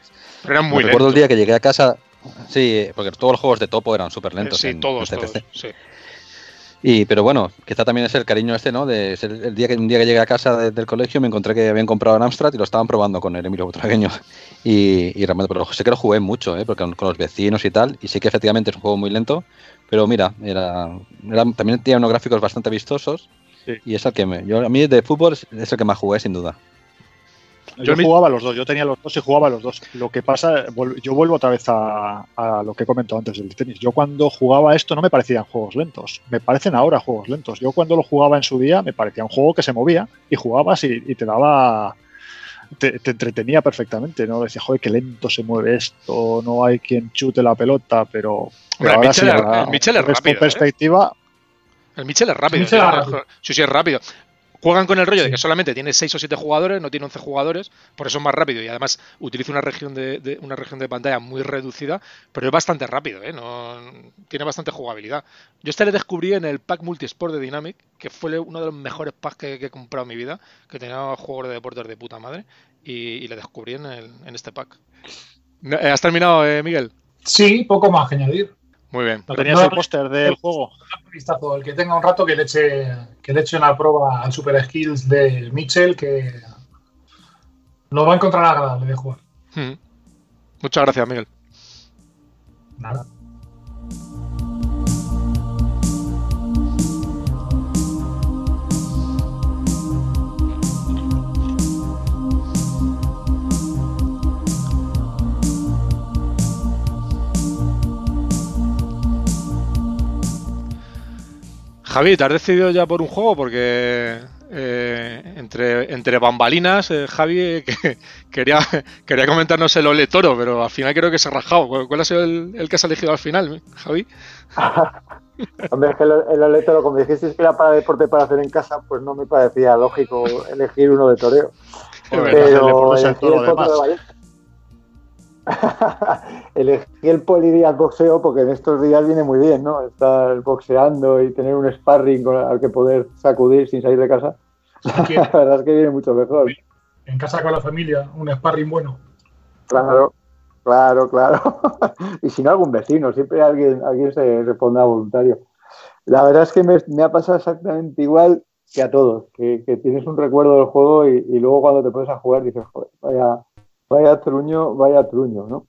[SPEAKER 1] era muy
[SPEAKER 2] Recuerdo el día que llegué a casa. Sí, porque todos los juegos de topo eran súper lentos.
[SPEAKER 1] Sí, todos, todos, sí.
[SPEAKER 2] Y, pero bueno, quizá también es el cariño este, ¿no? De ser el día que un día que llegué a casa del colegio me encontré que habían comprado en Amstrad y lo estaban probando con el Emilio Butragueño. Y, y realmente, pero sé que lo jugué mucho, ¿eh? Porque con, los vecinos y tal. Y sí que efectivamente es un juego muy lento. Pero mira, era, era también tenía unos gráficos bastante vistosos y es el que me. Yo, a mí de fútbol es el que más jugué, sin duda.
[SPEAKER 4] Yo, jugaba los dos, yo tenía los dos y jugaba los dos. Lo que pasa, yo vuelvo otra vez a, lo que he comentado antes del tenis. Yo cuando jugaba esto no me parecían juegos lentos, me parecen ahora juegos lentos. Yo cuando lo jugaba en su día me parecía un juego que se movía y jugabas y, te daba, te, entretenía perfectamente, ¿no? Decía, joder, qué lento se mueve esto, no hay quien chute la pelota, pero,
[SPEAKER 1] ahora sí, es ¿eh?
[SPEAKER 4] perspectiva,
[SPEAKER 1] el Michel es rápido. Sí, sí, es rápido. Juegan con el rollo de que solamente tiene 6 o 7 jugadores, no tiene 11 jugadores, por eso es más rápido y además utiliza una región de, una región de pantalla muy reducida, pero es bastante rápido, ¿eh? no, tiene bastante jugabilidad. Yo este le descubrí en el pack multisport de Dynamic, que fue uno de los mejores packs que, he comprado en mi vida, que tenía juegos de deportes de puta madre, y, le descubrí en, este pack. ¿Has terminado, eh, Miguel?
[SPEAKER 3] Sí, poco más que añadir.
[SPEAKER 1] Muy bien.
[SPEAKER 4] ¿No tenías el póster del juego?
[SPEAKER 3] El que tenga un rato que le eche, que le eche una prueba al Super Skills de Mitchell, que lo va a encontrar agradable de jugar. Hmm.
[SPEAKER 1] Muchas gracias, Miguel.
[SPEAKER 3] Nada.
[SPEAKER 1] Javi, ¿te has decidido ya por un juego? Porque eh, entre, entre bambalinas, eh, Javi quería, quería comentarnos el Ole Toro, pero al final creo que se ha rajado. ¿Cuál ha sido el, que has elegido al final, Javi?
[SPEAKER 6] Hombre, es que el, el Ole Toro, como dijiste que era para deporte para hacer en casa, pues no me parecía lógico elegir uno de toreo. Pero elegí el potro de Elegí el polidía boxeo porque en estos días viene muy bien, ¿no? Estar boxeando y tener un sparring al que poder sacudir sin salir de casa. la verdad es que viene mucho mejor.
[SPEAKER 3] En casa con la familia, un sparring bueno.
[SPEAKER 6] Claro, claro, claro. y si no, algún vecino, siempre alguien, alguien se responde a voluntario. La verdad es que me, ha pasado exactamente igual que a todos, que, tienes un recuerdo del juego y, y, luego cuando te pones a jugar dices, joder, vaya, Vaya truño, vaya truño, ¿no?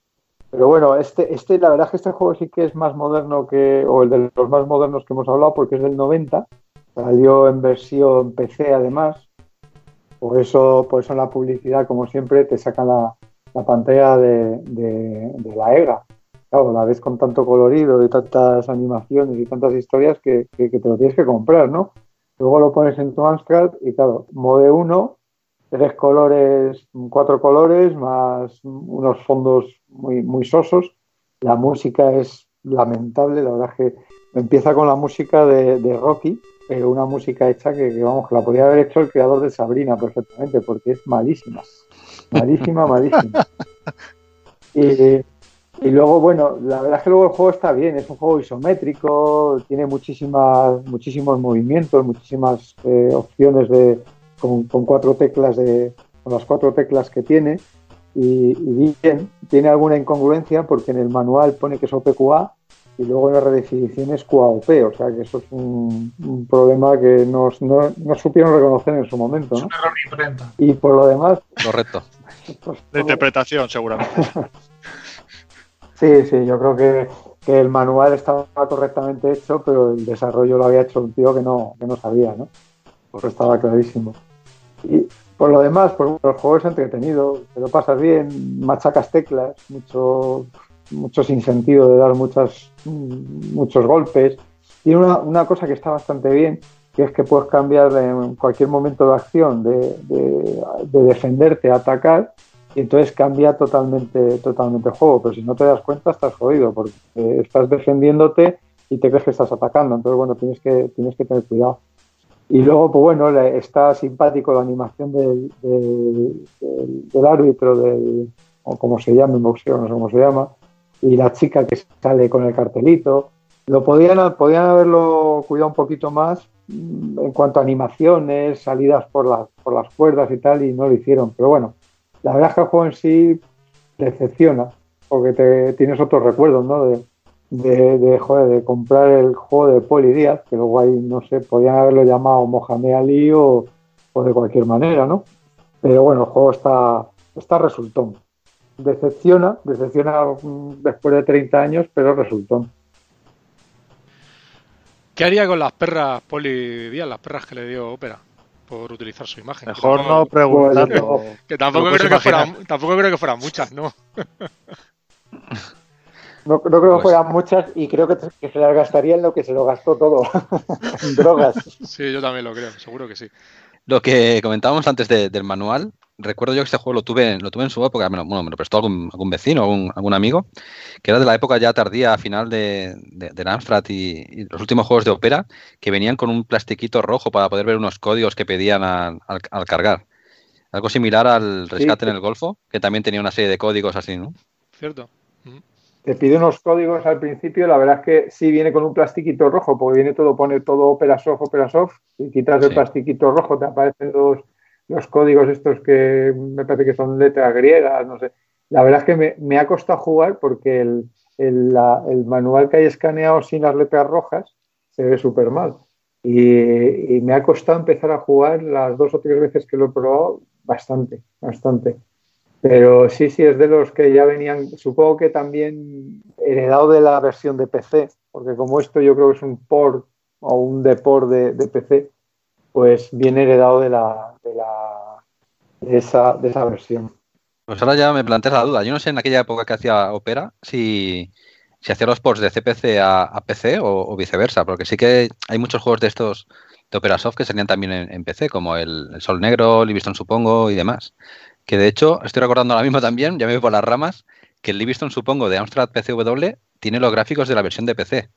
[SPEAKER 6] Pero bueno, este, este, la verdad es que este juego sí que es más moderno que, o el de los más modernos que hemos hablado, porque es del 90, salió en versión PC además, por eso, por eso en la publicidad, como siempre, te saca la, pantalla de, la EGA. Claro, la ves con tanto colorido y tantas animaciones y tantas historias que, que, te lo tienes que comprar, ¿no? Luego lo pones en tu Amstrad y claro, mode 1 tres colores, cuatro colores, más unos fondos muy, muy sosos. La música es lamentable, la verdad es que empieza con la música de, Rocky, pero una música hecha que, vamos, que la podría haber hecho el creador de Sabrina perfectamente, porque es malísima. Malísima, malísima. Y, luego, bueno, la verdad es que luego el juego está bien, es un juego isométrico, tiene muchísimas, muchísimos movimientos, muchísimas eh, opciones de, con, cuatro teclas de, con las cuatro teclas que tiene. Y, bien, tiene alguna incongruencia porque en el manual pone que es OPQA y luego en la redefinición es QAOP, o sea que eso es un, problema que no, no, supieron reconocer en su momento. ¿no? Y por lo demás.
[SPEAKER 2] Correcto.
[SPEAKER 4] Pues de interpretación, seguramente.
[SPEAKER 6] sí, sí, yo creo que, que, el manual estaba correctamente hecho, pero el desarrollo lo había hecho un tío que no, que no sabía, ¿no? Pues estaba clarísimo. Y por lo demás, pues el juego es entretenido, te lo pasas bien, machacas teclas, mucho, mucho sin sentido de dar muchas, muchos golpes. Tiene una, una, cosa que está bastante bien, que es que puedes cambiar en cualquier momento de acción de, de, defenderte a atacar y entonces cambia totalmente, totalmente el juego. Pero si no te das cuenta, estás jodido porque estás defendiéndote y te crees que estás atacando. Entonces, bueno, tienes que, tienes que tener cuidado. Y luego, pues bueno, está simpático la animación del, árbitro, del, o como se llama en boxeo, no sé cómo se llama, y la chica que sale con el cartelito. Lo podían, podían haberlo cuidado un poquito más mm, en cuanto a animaciones, salidas por, las por las cuerdas y tal, y no lo hicieron. Pero bueno, la verdad es que el juego en sí decepciona, porque te, tienes otros recuerdos, ¿no? De, de, de, joder, de comprar el juego de Poli Díaz, que luego ahí, no sé, podían haberlo llamado Mohamed Ali o, de cualquier manera, ¿no? Pero bueno, el juego está, está resultón. Decepciona, decepciona después de 30 años, pero resultón.
[SPEAKER 1] ¿Qué haría con las perras Poli Díaz, las perras que le dio Ópera? Por utilizar su imagen.
[SPEAKER 4] Mejor no preguntando.
[SPEAKER 1] que tampoco creo que, fueran, tampoco creo que fueran muchas, ¿no?
[SPEAKER 6] No, creo que pues fueran muchas y creo que, se las gastaría en lo que se lo gastó todo, drogas.
[SPEAKER 1] Sí, yo también lo creo, seguro que sí.
[SPEAKER 2] Lo que comentábamos antes del manual, recuerdo yo que este juego lo tuve, lo tuve en su época, bueno, me lo prestó algún, algún vecino, algún, algún, amigo, que era de la época ya tardía, final de, de, de y, los últimos juegos de Opera, que venían con un plastiquito rojo para poder ver unos códigos que pedían al, cargar. Algo similar al rescate en el Golfo, que también tenía una serie de códigos así, ¿no?
[SPEAKER 1] Cierto
[SPEAKER 6] te pide unos códigos al principio, la verdad es que sí viene con un plastiquito rojo, porque viene todo, pone todo Opera Soft, Opera Soft, y quitas el plastiquito rojo, te aparecen los, los códigos estos que me parece que son letras griegas, no sé. La verdad es que me, ha costado jugar porque el, el, manual que hay escaneado sin las letras rojas se ve súper mal. Y, y, me ha costado empezar a jugar las dos o tres veces que lo he probado bastante, bastante. Pero sí, sí, es de los que ya venían, supongo que también heredado de la versión de PC, porque como esto yo creo que es un port o un deport de, de PC, pues viene heredado de, la, de, la, de, esa, de esa versión.
[SPEAKER 2] Pues ahora ya me planteas la duda. Yo no sé en aquella época que hacía Opera si, si hacía los ports de CPC a, PC o, viceversa, porque sí que hay muchos juegos de estos de Operasoft que salían también en, PC, como el, Sol Negro, Livingston supongo y demás. Que de hecho, estoy recordando ahora mismo también, ya me voy por las ramas, que el Livingston supongo de Amstrad PCW tiene los gráficos de la versión de PC,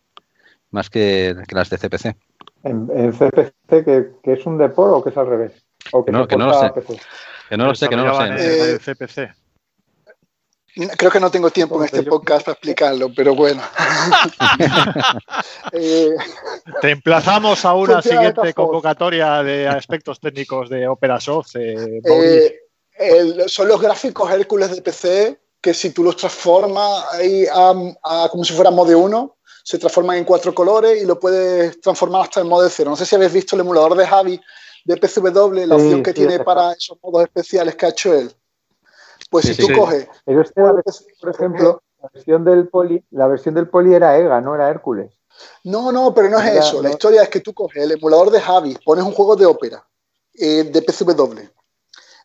[SPEAKER 2] más que, las de CPC.
[SPEAKER 6] ¿En, CPC que, es un depor o que es al revés?
[SPEAKER 2] que, no, que no lo sé. Que no lo sé, que no lo sé.
[SPEAKER 4] CPC.
[SPEAKER 5] Creo que no tengo tiempo en este podcast para explicarlo, pero bueno.
[SPEAKER 4] Eh, Te emplazamos a una siguiente convocatoria de aspectos técnicos de OperaSoft. Eh,
[SPEAKER 5] eh son los gráficos Hércules de PC que si tú los transformas ahí a, como si fuera modo 1, se transforman en cuatro colores y lo puedes transformar hasta en modo 0. No sé si habéis visto el emulador de Javi de PCW, la opción que tiene para esos modos especiales que ha hecho él. Pues si tú coges.
[SPEAKER 6] por ejemplo, la versión del poli, la versión del poli era EGA, no era Hércules.
[SPEAKER 5] No, no, pero no es eso. La historia es que tú coges el emulador de Javi, pones un juego de ópera eh, de PCW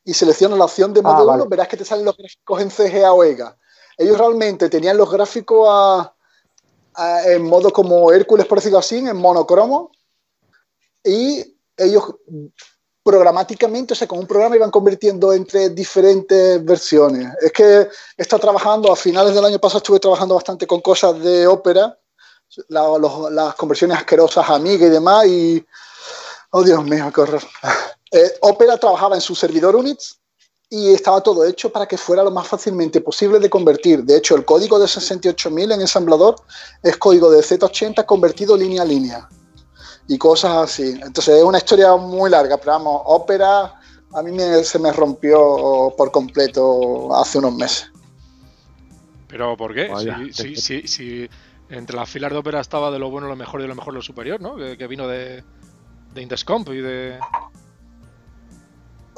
[SPEAKER 5] y seleccionas la opción de modo ah, verás que te salen los gráficos en CGA o EGA. Ellos realmente tenían los gráficos en modo como Hércules, por decirlo así, en monocromo, y ellos programáticamente, o sea, con un programa iban convirtiendo entre diferentes versiones. Es que he estado trabajando, a finales del año pasado estuve trabajando bastante con cosas de ópera, las conversiones asquerosas Amiga y demás, y... Oh, Dios mío, qué horror. Eh, ópera trabajaba en su servidor Unix y estaba todo hecho para que fuera lo más fácilmente posible de convertir. De hecho, el código de 68.000 en ensamblador es código de Z80 convertido línea a línea y cosas así. Entonces es una historia muy larga, pero vamos, ópera a mí se me rompió por completo hace unos meses.
[SPEAKER 1] ¿Pero por qué? si, si, si, entre las filas de ópera estaba de lo bueno, lo mejor y de lo mejor lo superior, ¿no? Que, vino de, de Indescomp y de...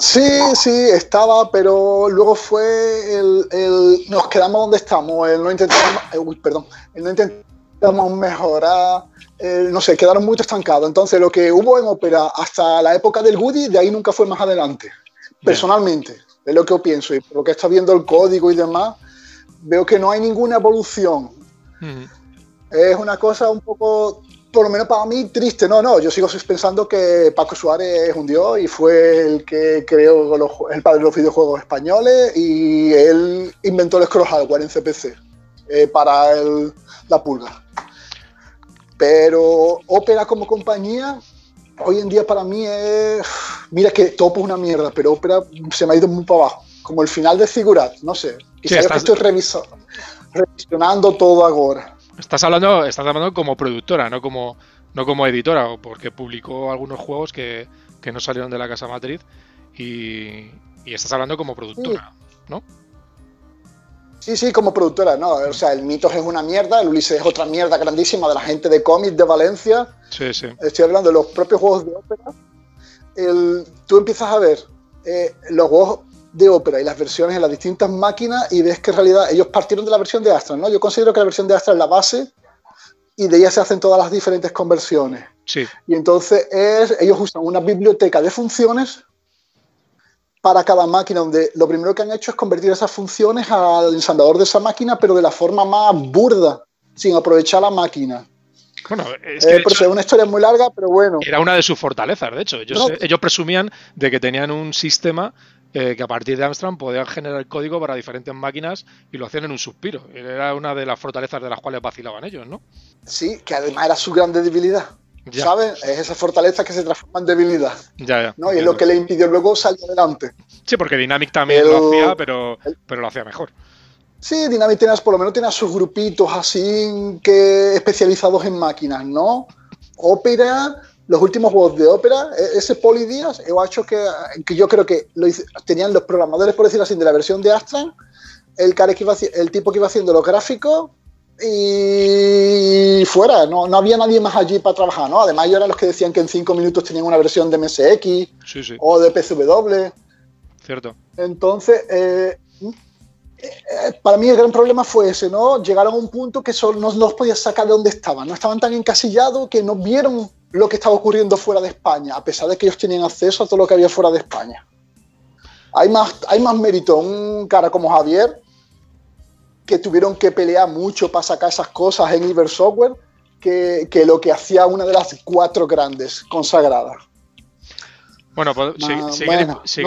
[SPEAKER 5] Sí, sí, estaba, pero luego fue el, nos quedamos donde estamos, el no intentamos, eh, uy, perdón, el no intentamos mejorar, no sé, quedaron muy estancados. Entonces, lo que hubo en ópera hasta la época del Woody, de ahí nunca fue más adelante. Personalmente, es lo que yo pienso. Y por lo que está viendo el código y demás, veo que no hay ninguna evolución. Es una cosa un poco, por lo menos para mí, triste. No, no, yo sigo pensando que Paco Suárez es un dios y fue el que creó el padre de los videojuegos españoles y él inventó el scroll hardware en CPC eh, para la pulga. Pero Opera como compañía, hoy en día para mí es. Mira que Topo es una mierda, pero Opera se me ha ido muy para abajo. Como el final de Figurat, no sé. Y estás... estoy revisionando todo ahora.
[SPEAKER 1] Estás hablando, estás hablando como productora, no como, no como editora, porque publicó algunos juegos que, no salieron de la casa matriz y, estás hablando como productora, ¿no?
[SPEAKER 5] Sí, sí, como productora, ¿no? O sea, el Mitos es una mierda, el Ulises es otra mierda grandísima de la gente de cómics de Valencia.
[SPEAKER 1] Sí, sí.
[SPEAKER 5] Estoy hablando de los propios juegos de ópera. tú empiezas a ver eh, los juegos de ópera y las versiones en las distintas máquinas y ves que en realidad ellos partieron de la versión de Astra, ¿no? Yo considero que la versión de Astra es la base y de ella se hacen todas las diferentes conversiones.
[SPEAKER 1] Sí.
[SPEAKER 5] Y entonces es, ellos usan una biblioteca de funciones para cada máquina, donde lo primero que han hecho es convertir esas funciones al ensamblador de esa máquina, pero de la forma más burda, sin aprovechar la máquina.
[SPEAKER 1] Bueno, es, que
[SPEAKER 5] eh, una historia muy larga, pero bueno.
[SPEAKER 1] Era una de sus fortalezas, de hecho. Ellos, ellos presumían de que tenían un sistema eh, que a partir de Amstrad podían generar código para diferentes máquinas y lo hacían en un suspiro. Era una de las fortalezas de las cuales vacilaban ellos, ¿no?
[SPEAKER 5] Sí, que además era su gran debilidad. ¿Sabes? Es esa fortaleza que se transforma en debilidad.
[SPEAKER 1] Ya, ya.
[SPEAKER 5] ¿no? Y es lo que le impidió luego salir adelante.
[SPEAKER 1] Sí, porque Dynamic también lo hacía, pero, pero lo hacía mejor.
[SPEAKER 5] Sí, Dynamic tenía, por lo menos tenía sus grupitos así que especializados en máquinas, ¿no? Ópera, los últimos juegos de ópera, e, ese Poli Díaz, he hecho que, que yo creo que lo tenían los programadores, por decirlo así, de la versión de Astra, el, cara que iba, el tipo que iba haciendo los gráficos y fuera, no, no, había nadie más allí para trabajar, ¿no? Además, yo era los que decían que en cinco minutos tenían una versión de MSX o de PCW.
[SPEAKER 1] Cierto.
[SPEAKER 5] Entonces, eh, eh, para mí el gran problema fue ese, ¿no? Llegaron a un punto que no, los podías sacar de donde estaban, no estaban tan encasillados que no vieron lo que estaba ocurriendo fuera de España, a pesar de que ellos tenían acceso a todo lo que había fuera de España. Hay más, hay más mérito un cara como Javier que tuvieron que pelear mucho para sacar esas cosas en Iber Software que, que lo que hacía una de las cuatro grandes consagradas.
[SPEAKER 1] Bueno, pues, si,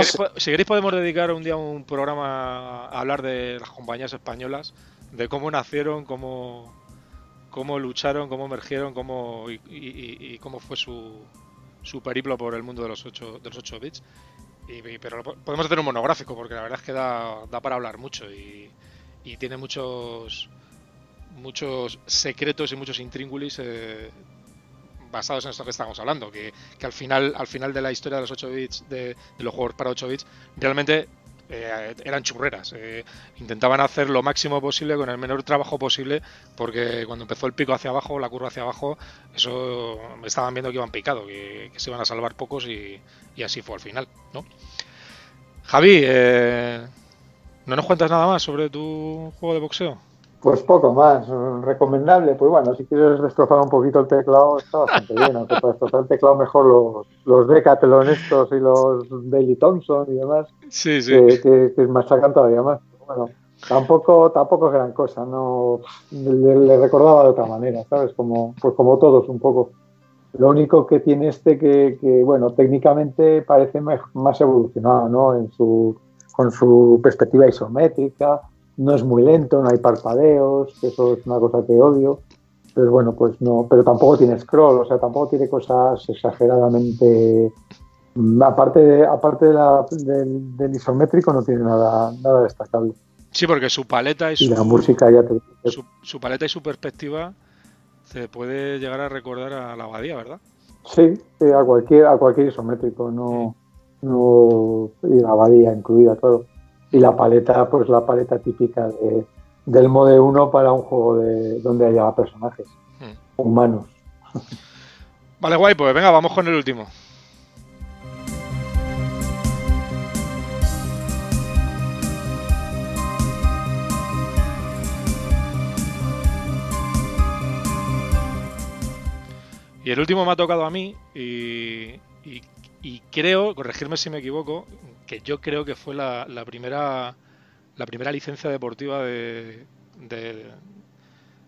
[SPEAKER 1] queréis, podemos dedicar un día un programa a hablar de las compañías españolas, de cómo nacieron, cómo, cómo lucharon, cómo emergieron, cómo y, cómo fue su, su, periplo por el mundo de los 8, de los 8 bits. pero podemos hacer un monográfico porque la verdad es que da, da para hablar mucho y, tiene muchos muchos secretos y muchos intríngulis eh, basados en esto que estamos hablando, que, al final al final de la historia de los 8 bits, de, los juegos para 8 bits, realmente eh, eran churreras. Eh, intentaban hacer lo máximo posible con el menor trabajo posible, porque cuando empezó el pico hacia abajo, la curva hacia abajo, eso estaban viendo que iban picado, que, se iban a salvar pocos y, así fue al final, ¿no? Javi, eh, ¿no nos cuentas nada más sobre tu juego de boxeo?
[SPEAKER 6] Pues poco más, recomendable. Pues bueno, si quieres destrozar un poquito el teclado, está bastante bien. Aunque para destrozar el teclado mejor los, los Decathlon estos y los Daily Thompson y demás,
[SPEAKER 1] sí, sí.
[SPEAKER 6] Que, que, machacan todavía más. Bueno, tampoco, tampoco es gran cosa, no le, recordaba de otra manera, ¿sabes? Como, pues como todos un poco. Lo único que tiene este que, que bueno, técnicamente parece más evolucionado, ¿no? En su, con su perspectiva isométrica, no es muy lento, no hay parpadeos, eso es una cosa que odio. Pero bueno, pues no, pero tampoco tiene scroll, o sea, tampoco tiene cosas exageradamente. Aparte, de, aparte del, isométrico, no tiene nada, nada destacable.
[SPEAKER 1] Sí, porque su paleta y,
[SPEAKER 6] su, la música ya te...
[SPEAKER 1] su, paleta y su perspectiva se puede llegar a recordar a la abadía, ¿verdad?
[SPEAKER 6] Sí, a cualquier, a cualquier isométrico, no, no y la abadía incluida, todo y la paleta, pues la paleta típica de, del Mode 1 para un juego de donde haya personajes hmm. humanos.
[SPEAKER 1] Vale, guay, pues venga, vamos con el último. Y el último me ha tocado a mí y, y creo, corregirme si me equivoco, que yo creo que fue la, primera la primera licencia deportiva de,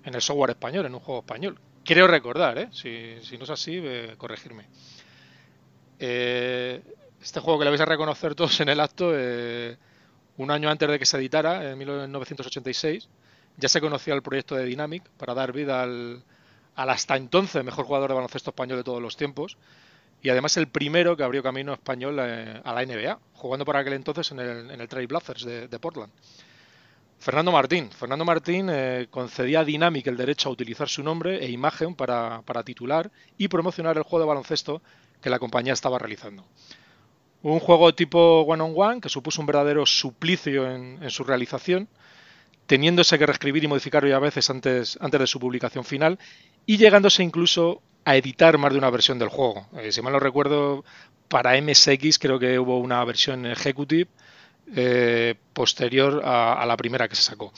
[SPEAKER 1] en el software español, en un juego español. Creo recordar, ¿eh? si, no es así, corregirme. Eh, este juego que le vais a reconocer todos en el acto, eh, un año antes de que se editara, en 1986, ya se conocía el proyecto de Dynamic para dar vida al, al hasta entonces mejor jugador de baloncesto español de todos los tiempos y además el primero que abrió camino español eh, a la NBA, jugando por aquel entonces en el, en Trail Blazers de, Portland. Fernando Martín. Fernando Martín eh, concedía a Dynamic el derecho a utilizar su nombre e imagen para, titular y promocionar el juego de baloncesto que la compañía estaba realizando. Un juego tipo one-on-one que supuso un verdadero suplicio en, su realización, teniéndose que reescribir y modificar a veces antes, antes de su publicación final y llegándose incluso a editar más de una versión del juego. Eh, si mal no recuerdo, para MSX creo que hubo una versión Executive eh, posterior a, la primera que se sacó.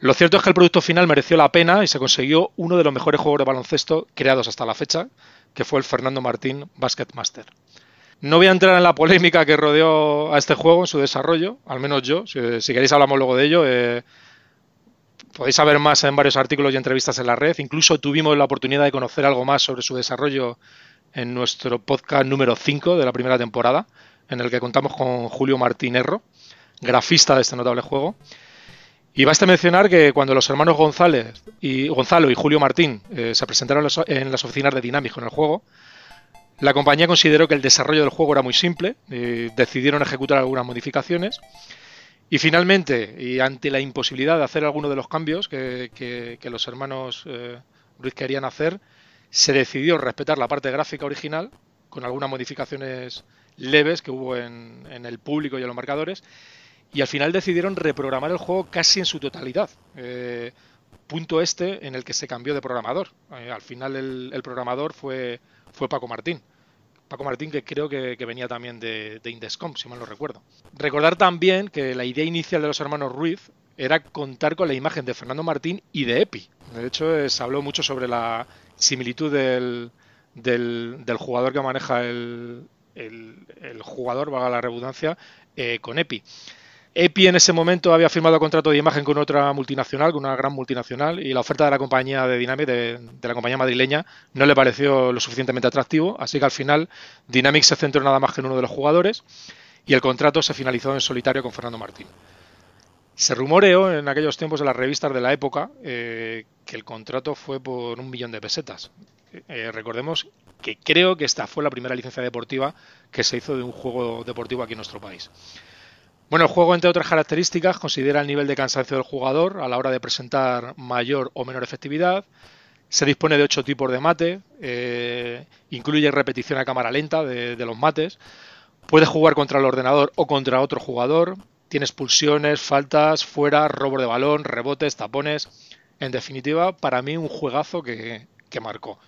[SPEAKER 1] Lo cierto es que el producto final mereció la pena y se consiguió uno de los mejores juegos de baloncesto creados hasta la fecha, que fue el Fernando Martín Basket Master. No voy a entrar en la polémica que rodeó a este juego en su desarrollo, al menos yo. Si, queréis hablamos luego de ello. Eh, Podéis saber más en varios artículos y entrevistas en la red. Incluso tuvimos la oportunidad de conocer algo más sobre su desarrollo en nuestro podcast número 5 de la primera temporada, en el que contamos con Julio Martín Erro, grafista de este notable juego. Y basta mencionar que cuando los hermanos González y, Gonzalo y Julio Martín eh, se presentaron en las oficinas de Dinámico en el juego, la compañía consideró que el desarrollo del juego era muy simple, y decidieron ejecutar algunas modificaciones y finalmente, y ante la imposibilidad de hacer alguno de los cambios que, los hermanos eh, Ruiz querían hacer, se decidió respetar la parte gráfica original, con algunas modificaciones leves que hubo en, el público y en los marcadores, y al final decidieron reprogramar el juego casi en su totalidad. Eh, punto este en el que se cambió de programador. Eh, al final el, el, programador fue, fue Paco Martín. Paco Martín, que creo que, venía también de, Indescom, si mal no recuerdo. Recordar también que la idea inicial de los hermanos Ruiz era contar con la imagen de Fernando Martín y de Epi. De hecho, se habló mucho sobre la similitud del, jugador que maneja el, jugador, valga la redundancia, eh, con Epi. EPI en ese momento había firmado contrato de imagen con otra multinacional, con una gran multinacional, y la oferta de la compañía de Dynamic, de, la compañía madrileña, no le pareció lo suficientemente atractivo, así que al final Dynamic se centró nada más que en uno de los jugadores y el contrato se finalizó en solitario con Fernando Martín. Se rumoreó en aquellos tiempos de las revistas de la época eh, que el contrato fue por un millón de pesetas. Eh, recordemos que creo que esta fue la primera licencia deportiva que se hizo de un juego deportivo aquí en nuestro país. Bueno, el juego, entre otras características, considera el nivel de cansancio del jugador a la hora de presentar mayor o menor efectividad. Se dispone de ocho tipos de mate, eh, incluye repetición a cámara lenta de, los mates. Puede jugar contra el ordenador o contra otro jugador. Tiene expulsiones, faltas, fuera, robo de balón, rebotes, tapones. En definitiva, para mí un juegazo que, marcó.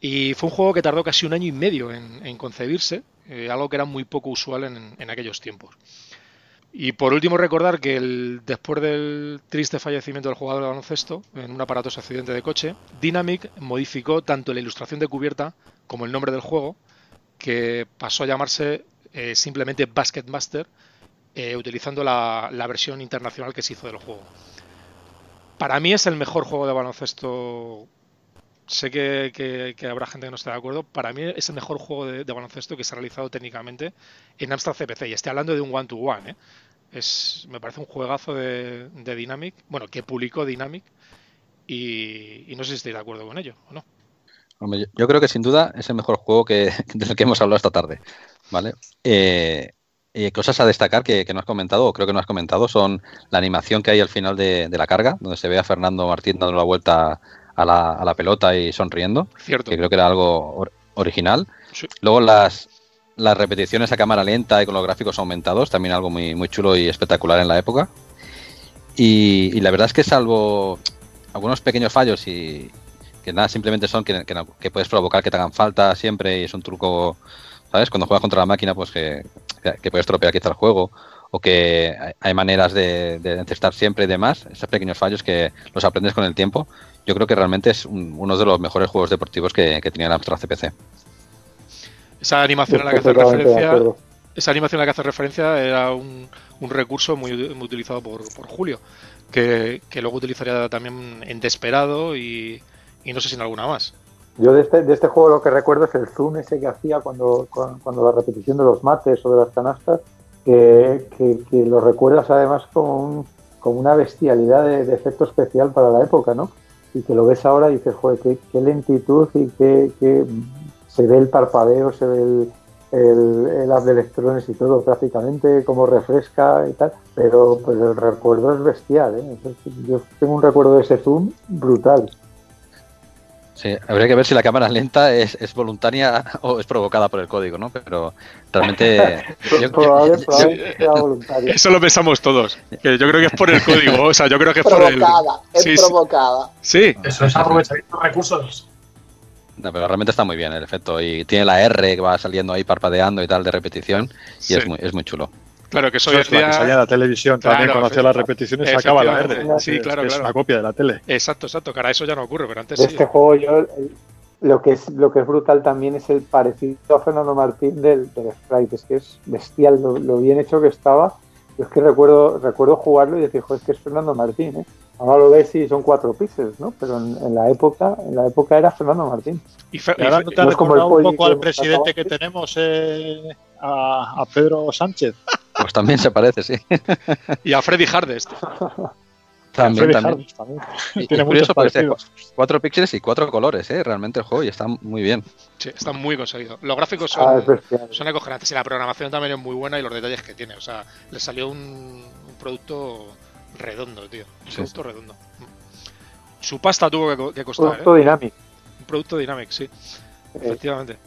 [SPEAKER 1] Y fue un juego que tardó casi un año y medio en, concebirse, eh, algo que era muy poco usual en aquellos tiempos. Y por último recordar que el, después del triste fallecimiento del jugador de baloncesto en un aparatoso accidente de coche, Dynamic modificó tanto la ilustración de cubierta como el nombre del juego, que pasó a llamarse eh, simplemente Basketmaster, eh, utilizando la, versión internacional que se hizo del juego. Para mí es el mejor juego de baloncesto. Sé que, habrá gente que no esté de acuerdo. Para mí es el mejor juego de, baloncesto que se ha realizado técnicamente en Amstrad CPC. Y estoy hablando de un one-to-one. -one, ¿eh? Es, me parece un juegazo de, Dynamic, bueno, que publicó Dynamic y, no sé si estoy de acuerdo con ello o no.
[SPEAKER 2] yo, creo que sin duda es el mejor juego que, del que hemos hablado esta tarde, ¿vale? Eh, cosas a destacar que, no has comentado, o creo que no has comentado, son la animación que hay al final de, la carga, donde se ve a Fernando Martín dando la vuelta a la, pelota y sonriendo.
[SPEAKER 1] Cierto.
[SPEAKER 2] Que creo que era algo original. Luego las, las repeticiones a cámara lenta y con los gráficos aumentados, también algo muy, muy chulo y espectacular en la época. Y, la verdad es que salvo algunos pequeños fallos y que nada, simplemente son que, puedes provocar que te hagan falta siempre y es un truco, ¿sabes? Cuando juegas contra la máquina, pues que, que puedes tropear quizá el juego o que hay maneras de, de siempre y demás, esos pequeños fallos que los aprendes con el tiempo, yo creo que realmente es uno de los mejores juegos deportivos que, que tenía la Amstrad CPC.
[SPEAKER 1] Esa animación a la que hace referencia, esa animación a la que hace referencia era un, recurso muy, utilizado por, Julio, que, luego utilizaría también en Desperado y, no sé si en alguna más.
[SPEAKER 6] Yo de este, de este juego lo que recuerdo es el zoom ese que hacía cuando, cuando, la repetición de los mates o de las canastas, que, lo recuerdas además como, como una bestialidad de, efecto especial para la época, ¿no? Y que lo ves ahora y dices, joder, qué, qué lentitud y qué, qué se ve el parpadeo, se ve el, el, de electrones y todo prácticamente, como refresca y tal, pero pues el recuerdo es bestial. ¿eh? Yo tengo un recuerdo de ese zoom brutal.
[SPEAKER 2] Sí, habría que ver si la cámara lenta es, es voluntaria o es provocada por el código, ¿no? Pero realmente.
[SPEAKER 1] Eso lo pensamos todos. Que yo creo que es por el código. O sea, yo creo que es por el.
[SPEAKER 5] Es provocada.
[SPEAKER 1] Sí.
[SPEAKER 3] Eso es aprovechar los recursos
[SPEAKER 2] pero realmente está muy bien el efecto. Y tiene la R que va saliendo ahí parpadeando y tal de repetición. Y es, muy, es muy chulo.
[SPEAKER 1] Claro, que eso
[SPEAKER 4] es la que salía en la televisión, también conocía las repeticiones y sacaba la R.
[SPEAKER 1] Sí, claro,
[SPEAKER 4] es,
[SPEAKER 1] claro.
[SPEAKER 4] una copia de la tele.
[SPEAKER 1] Exacto, exacto. Cara, eso ya no ocurre, pero antes
[SPEAKER 6] de Este juego yo lo que es lo que es brutal también es el parecido a Fernando Martín del, del Sprite, es que es bestial lo, bien hecho que estaba. Yo es que recuerdo recuerdo jugarlo y decir, joder, es que es Fernando Martín, ¿eh? Ahora lo ves y son cuatro píxeles, ¿no? Pero en, la época, en la época era Fernando Martín.
[SPEAKER 4] Y, ahora no te ha recordado un poco al presidente que tenemos, eh, a, Pedro Sánchez.
[SPEAKER 2] Pues también se parece, sí.
[SPEAKER 1] y a Freddy Hardest.
[SPEAKER 2] También, también. Tiene curioso porque cuatro píxeles y cuatro colores, ¿eh? Realmente el juego y está muy bien.
[SPEAKER 1] Sí, está muy conseguido. Los gráficos son, ah, son acojonantes y la programación también es muy buena y los detalles que tiene. O sea, le salió un producto redondo, tío. Un producto redondo. Su pasta tuvo que, costar.
[SPEAKER 6] Producto ¿eh?
[SPEAKER 1] Un producto Dynamic, sí. Eh, Efectivamente.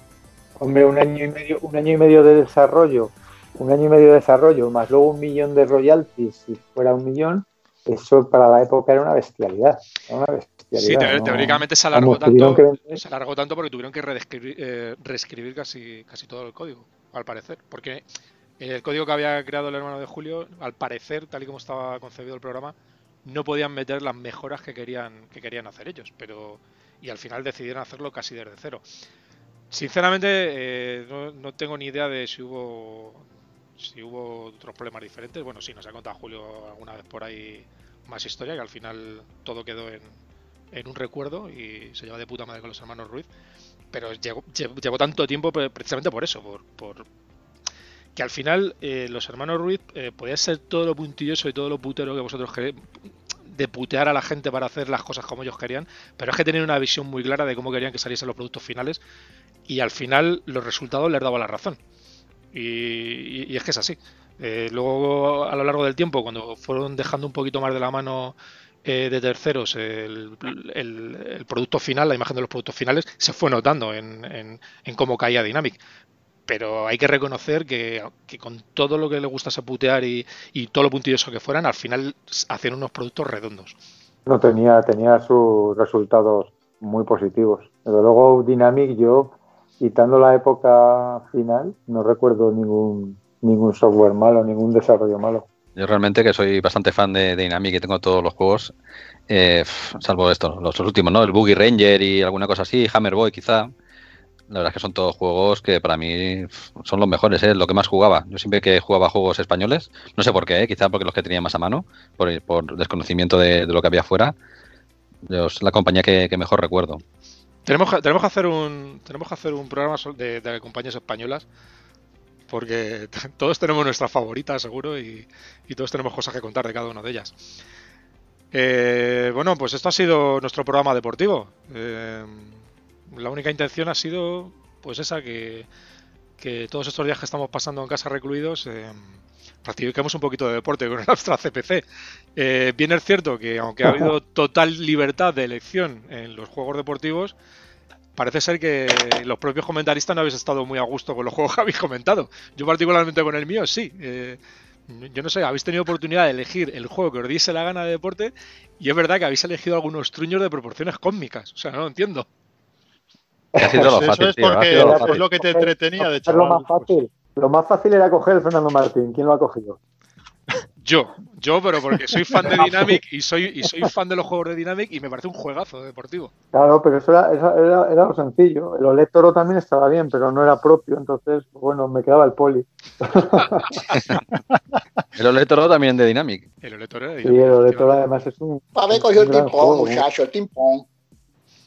[SPEAKER 6] Hombre, un año y medio, un año y medio de desarrollo, un año y medio de desarrollo, más luego un millón de royalties, si fuera un millón, eso para la época era una bestialidad. una bestialidad
[SPEAKER 1] sí, teóricamente se alargó tanto, se alargó tanto porque tuvieron que reescribir, eh, reescribir casi, casi todo el código, al parecer. Porque el código que había creado el hermano de Julio, al parecer, tal y como estaba concebido el programa, no podían meter las mejoras que querían, que querían hacer ellos, pero y al final decidieron hacerlo casi desde cero. Sinceramente, eh, no, tengo ni idea de si hubo si hubo otros problemas diferentes. Bueno, sí, nos ha contado Julio alguna vez por ahí más historia, que al final todo quedó en, en un recuerdo y se lleva de puta madre con los hermanos Ruiz. Pero llevó, llevó tanto tiempo precisamente por eso, por, por que al final eh, los hermanos Ruiz eh, podía ser todo lo puntilloso y todo lo putero que vosotros queréis de putear a la gente para hacer las cosas como ellos querían, pero es que tenían una visión muy clara de cómo querían que saliesen los productos finales y al final los resultados les daban la razón. Y, es que es así. Eh, luego, a lo largo del tiempo, cuando fueron dejando un poquito más de la mano eh, de terceros el, producto final, la imagen de los productos finales, se fue notando en, cómo caía Dynamic. Pero hay que reconocer que, con todo lo que le gustase putear y, todo lo puntilloso que fueran, al final hacían unos productos redondos.
[SPEAKER 6] No tenía, tenía sus resultados muy positivos. Pero luego Dynamic yo quitando la época final, no recuerdo ningún, ningún software malo, ningún desarrollo malo.
[SPEAKER 2] Yo realmente que soy bastante fan de, Dynamic y tengo todos los juegos, eh, salvo estos, los últimos, ¿no? El Boogie Ranger y alguna cosa así, Hammer Boy quizá. La verdad es que son todos juegos que para mí son los mejores, ¿eh? lo que más jugaba. Yo siempre que jugaba juegos españoles, no sé por qué, ¿eh? quizá porque los que tenía más a mano, por, por desconocimiento de, lo que había afuera, es la compañía que mejor recuerdo.
[SPEAKER 1] Tenemos, tenemos, que hacer un, tenemos que hacer un programa de, compañías españolas porque todos tenemos nuestras favoritas, seguro, y, todos tenemos cosas que contar de cada una de ellas. Eh, bueno, pues esto ha sido nuestro programa deportivo. Eh, la única intención ha sido, pues esa, que, que, todos estos días que estamos pasando en casa recluidos, eh, practiquemos un poquito de deporte con nuestra CPC. Eh, bien es cierto que aunque ha habido total libertad de elección en los juegos deportivos, parece ser que los propios comentaristas no habéis estado muy a gusto con los juegos que habéis comentado. Yo particularmente con el mío, sí. Eh, yo no sé, habéis tenido oportunidad de elegir el juego que os diese la gana de deporte y es verdad que habéis elegido algunos truños de proporciones cósmicas. O sea, no lo entiendo.
[SPEAKER 4] Eso es porque es lo que te entretenía de chaval.
[SPEAKER 6] lo más fácil. Lo más fácil era coger el Fernando Martín. ¿Quién lo ha cogido?
[SPEAKER 1] Yo, yo, pero porque soy fan de Dynamic y soy, y soy fan de los juegos de Dynamic y me parece un juegazo deportivo.
[SPEAKER 6] Claro, pero eso era, era, lo sencillo. El OLED Toro también estaba bien, pero no era propio, entonces, bueno, me quedaba el poli.
[SPEAKER 2] el OLED Toro también de Dynamic.
[SPEAKER 1] El OLED Toro era
[SPEAKER 6] de Dynamic. Sí, el OLED Toro además es un.
[SPEAKER 5] Para cogió el timpón, muchacho, el timpón.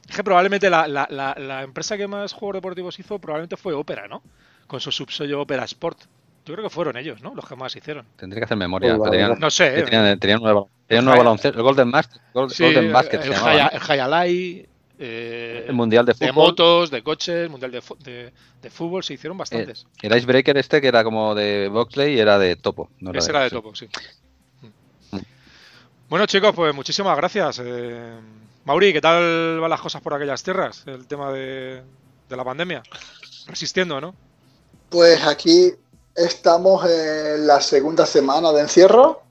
[SPEAKER 1] Es que probablemente la, la, la, la, empresa que más juegos deportivos hizo probablemente fue Opera, ¿no? Con su subsello Opera Sport. Yo creo que fueron ellos, ¿no? Los que más hicieron.
[SPEAKER 2] Tendría que hacer memoria.
[SPEAKER 1] no sé.
[SPEAKER 2] Eh. Tenían, tenían, nueva, tenían nuevo baloncesto. El Golden, Master, Golden Basket.
[SPEAKER 1] El, Hayalai. Eh,
[SPEAKER 2] el Mundial de Fútbol.
[SPEAKER 1] De motos, de coches, Mundial de, de, de fútbol, se hicieron bastantes.
[SPEAKER 2] El, Icebreaker este, que era como de Boxley, era de Topo.
[SPEAKER 1] No Ese era de, Topo, sí. Mm. Bueno, chicos, pues muchísimas gracias. Eh, Mauri, ¿qué tal van las cosas por aquellas tierras? El tema de, de la pandemia. Resistiendo, ¿no?
[SPEAKER 5] Pues aquí estamos en la segunda semana de encierro.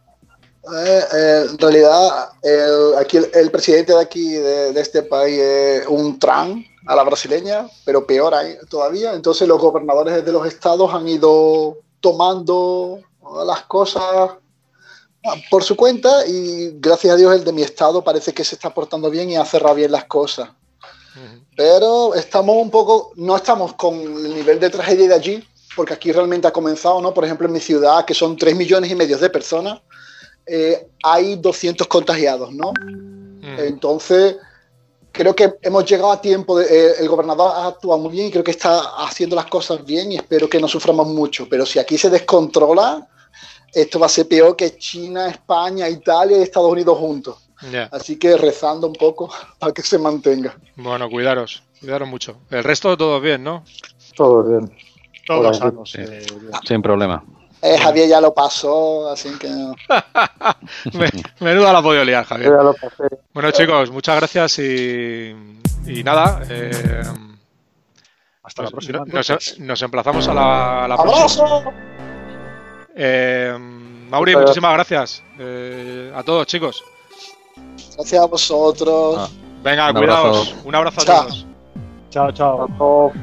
[SPEAKER 5] Eh, eh, en realidad, el, aquí el, presidente de aquí, de, este país, es un tran a la brasileña, pero peor ahí todavía. Entonces los gobernadores de los estados han ido tomando las cosas por su cuenta y gracias a Dios el de mi estado parece que se está portando bien y ha cerrado bien las cosas. Pero estamos un poco, no estamos con el nivel de tragedia de allí, porque aquí realmente ha comenzado, ¿no? Por ejemplo, en mi ciudad, que son 3 millones y medio de personas, eh, hay 200 contagiados, ¿no? Mm. Entonces, creo que hemos llegado a tiempo, eh, el gobernador ha actuado muy bien y creo que está haciendo las cosas bien y espero que no suframos mucho, pero si aquí se descontrola, esto va a ser peor que China, España, Italia y Estados Unidos juntos. Así que rezando un poco para que se mantenga.
[SPEAKER 1] Bueno, cuidaros, cuidaros mucho. El resto todo bien, ¿no?
[SPEAKER 6] Todo bien.
[SPEAKER 4] Todos sanos.
[SPEAKER 2] Eh, Sin problema.
[SPEAKER 5] Eh, Javier ya lo pasó, así que.
[SPEAKER 1] Menuda la podido liar, Javier. Bueno, chicos, muchas gracias y, y nada. Eh,
[SPEAKER 4] Hasta la próxima.
[SPEAKER 1] Nos, emplazamos a la, a la próxima. Eh, Mauri, muchísimas gracias a todos, chicos.
[SPEAKER 5] Gracias a vosotros. Ah,
[SPEAKER 1] venga, cuidaos. Un abrazo a todos.
[SPEAKER 4] Chao, chao.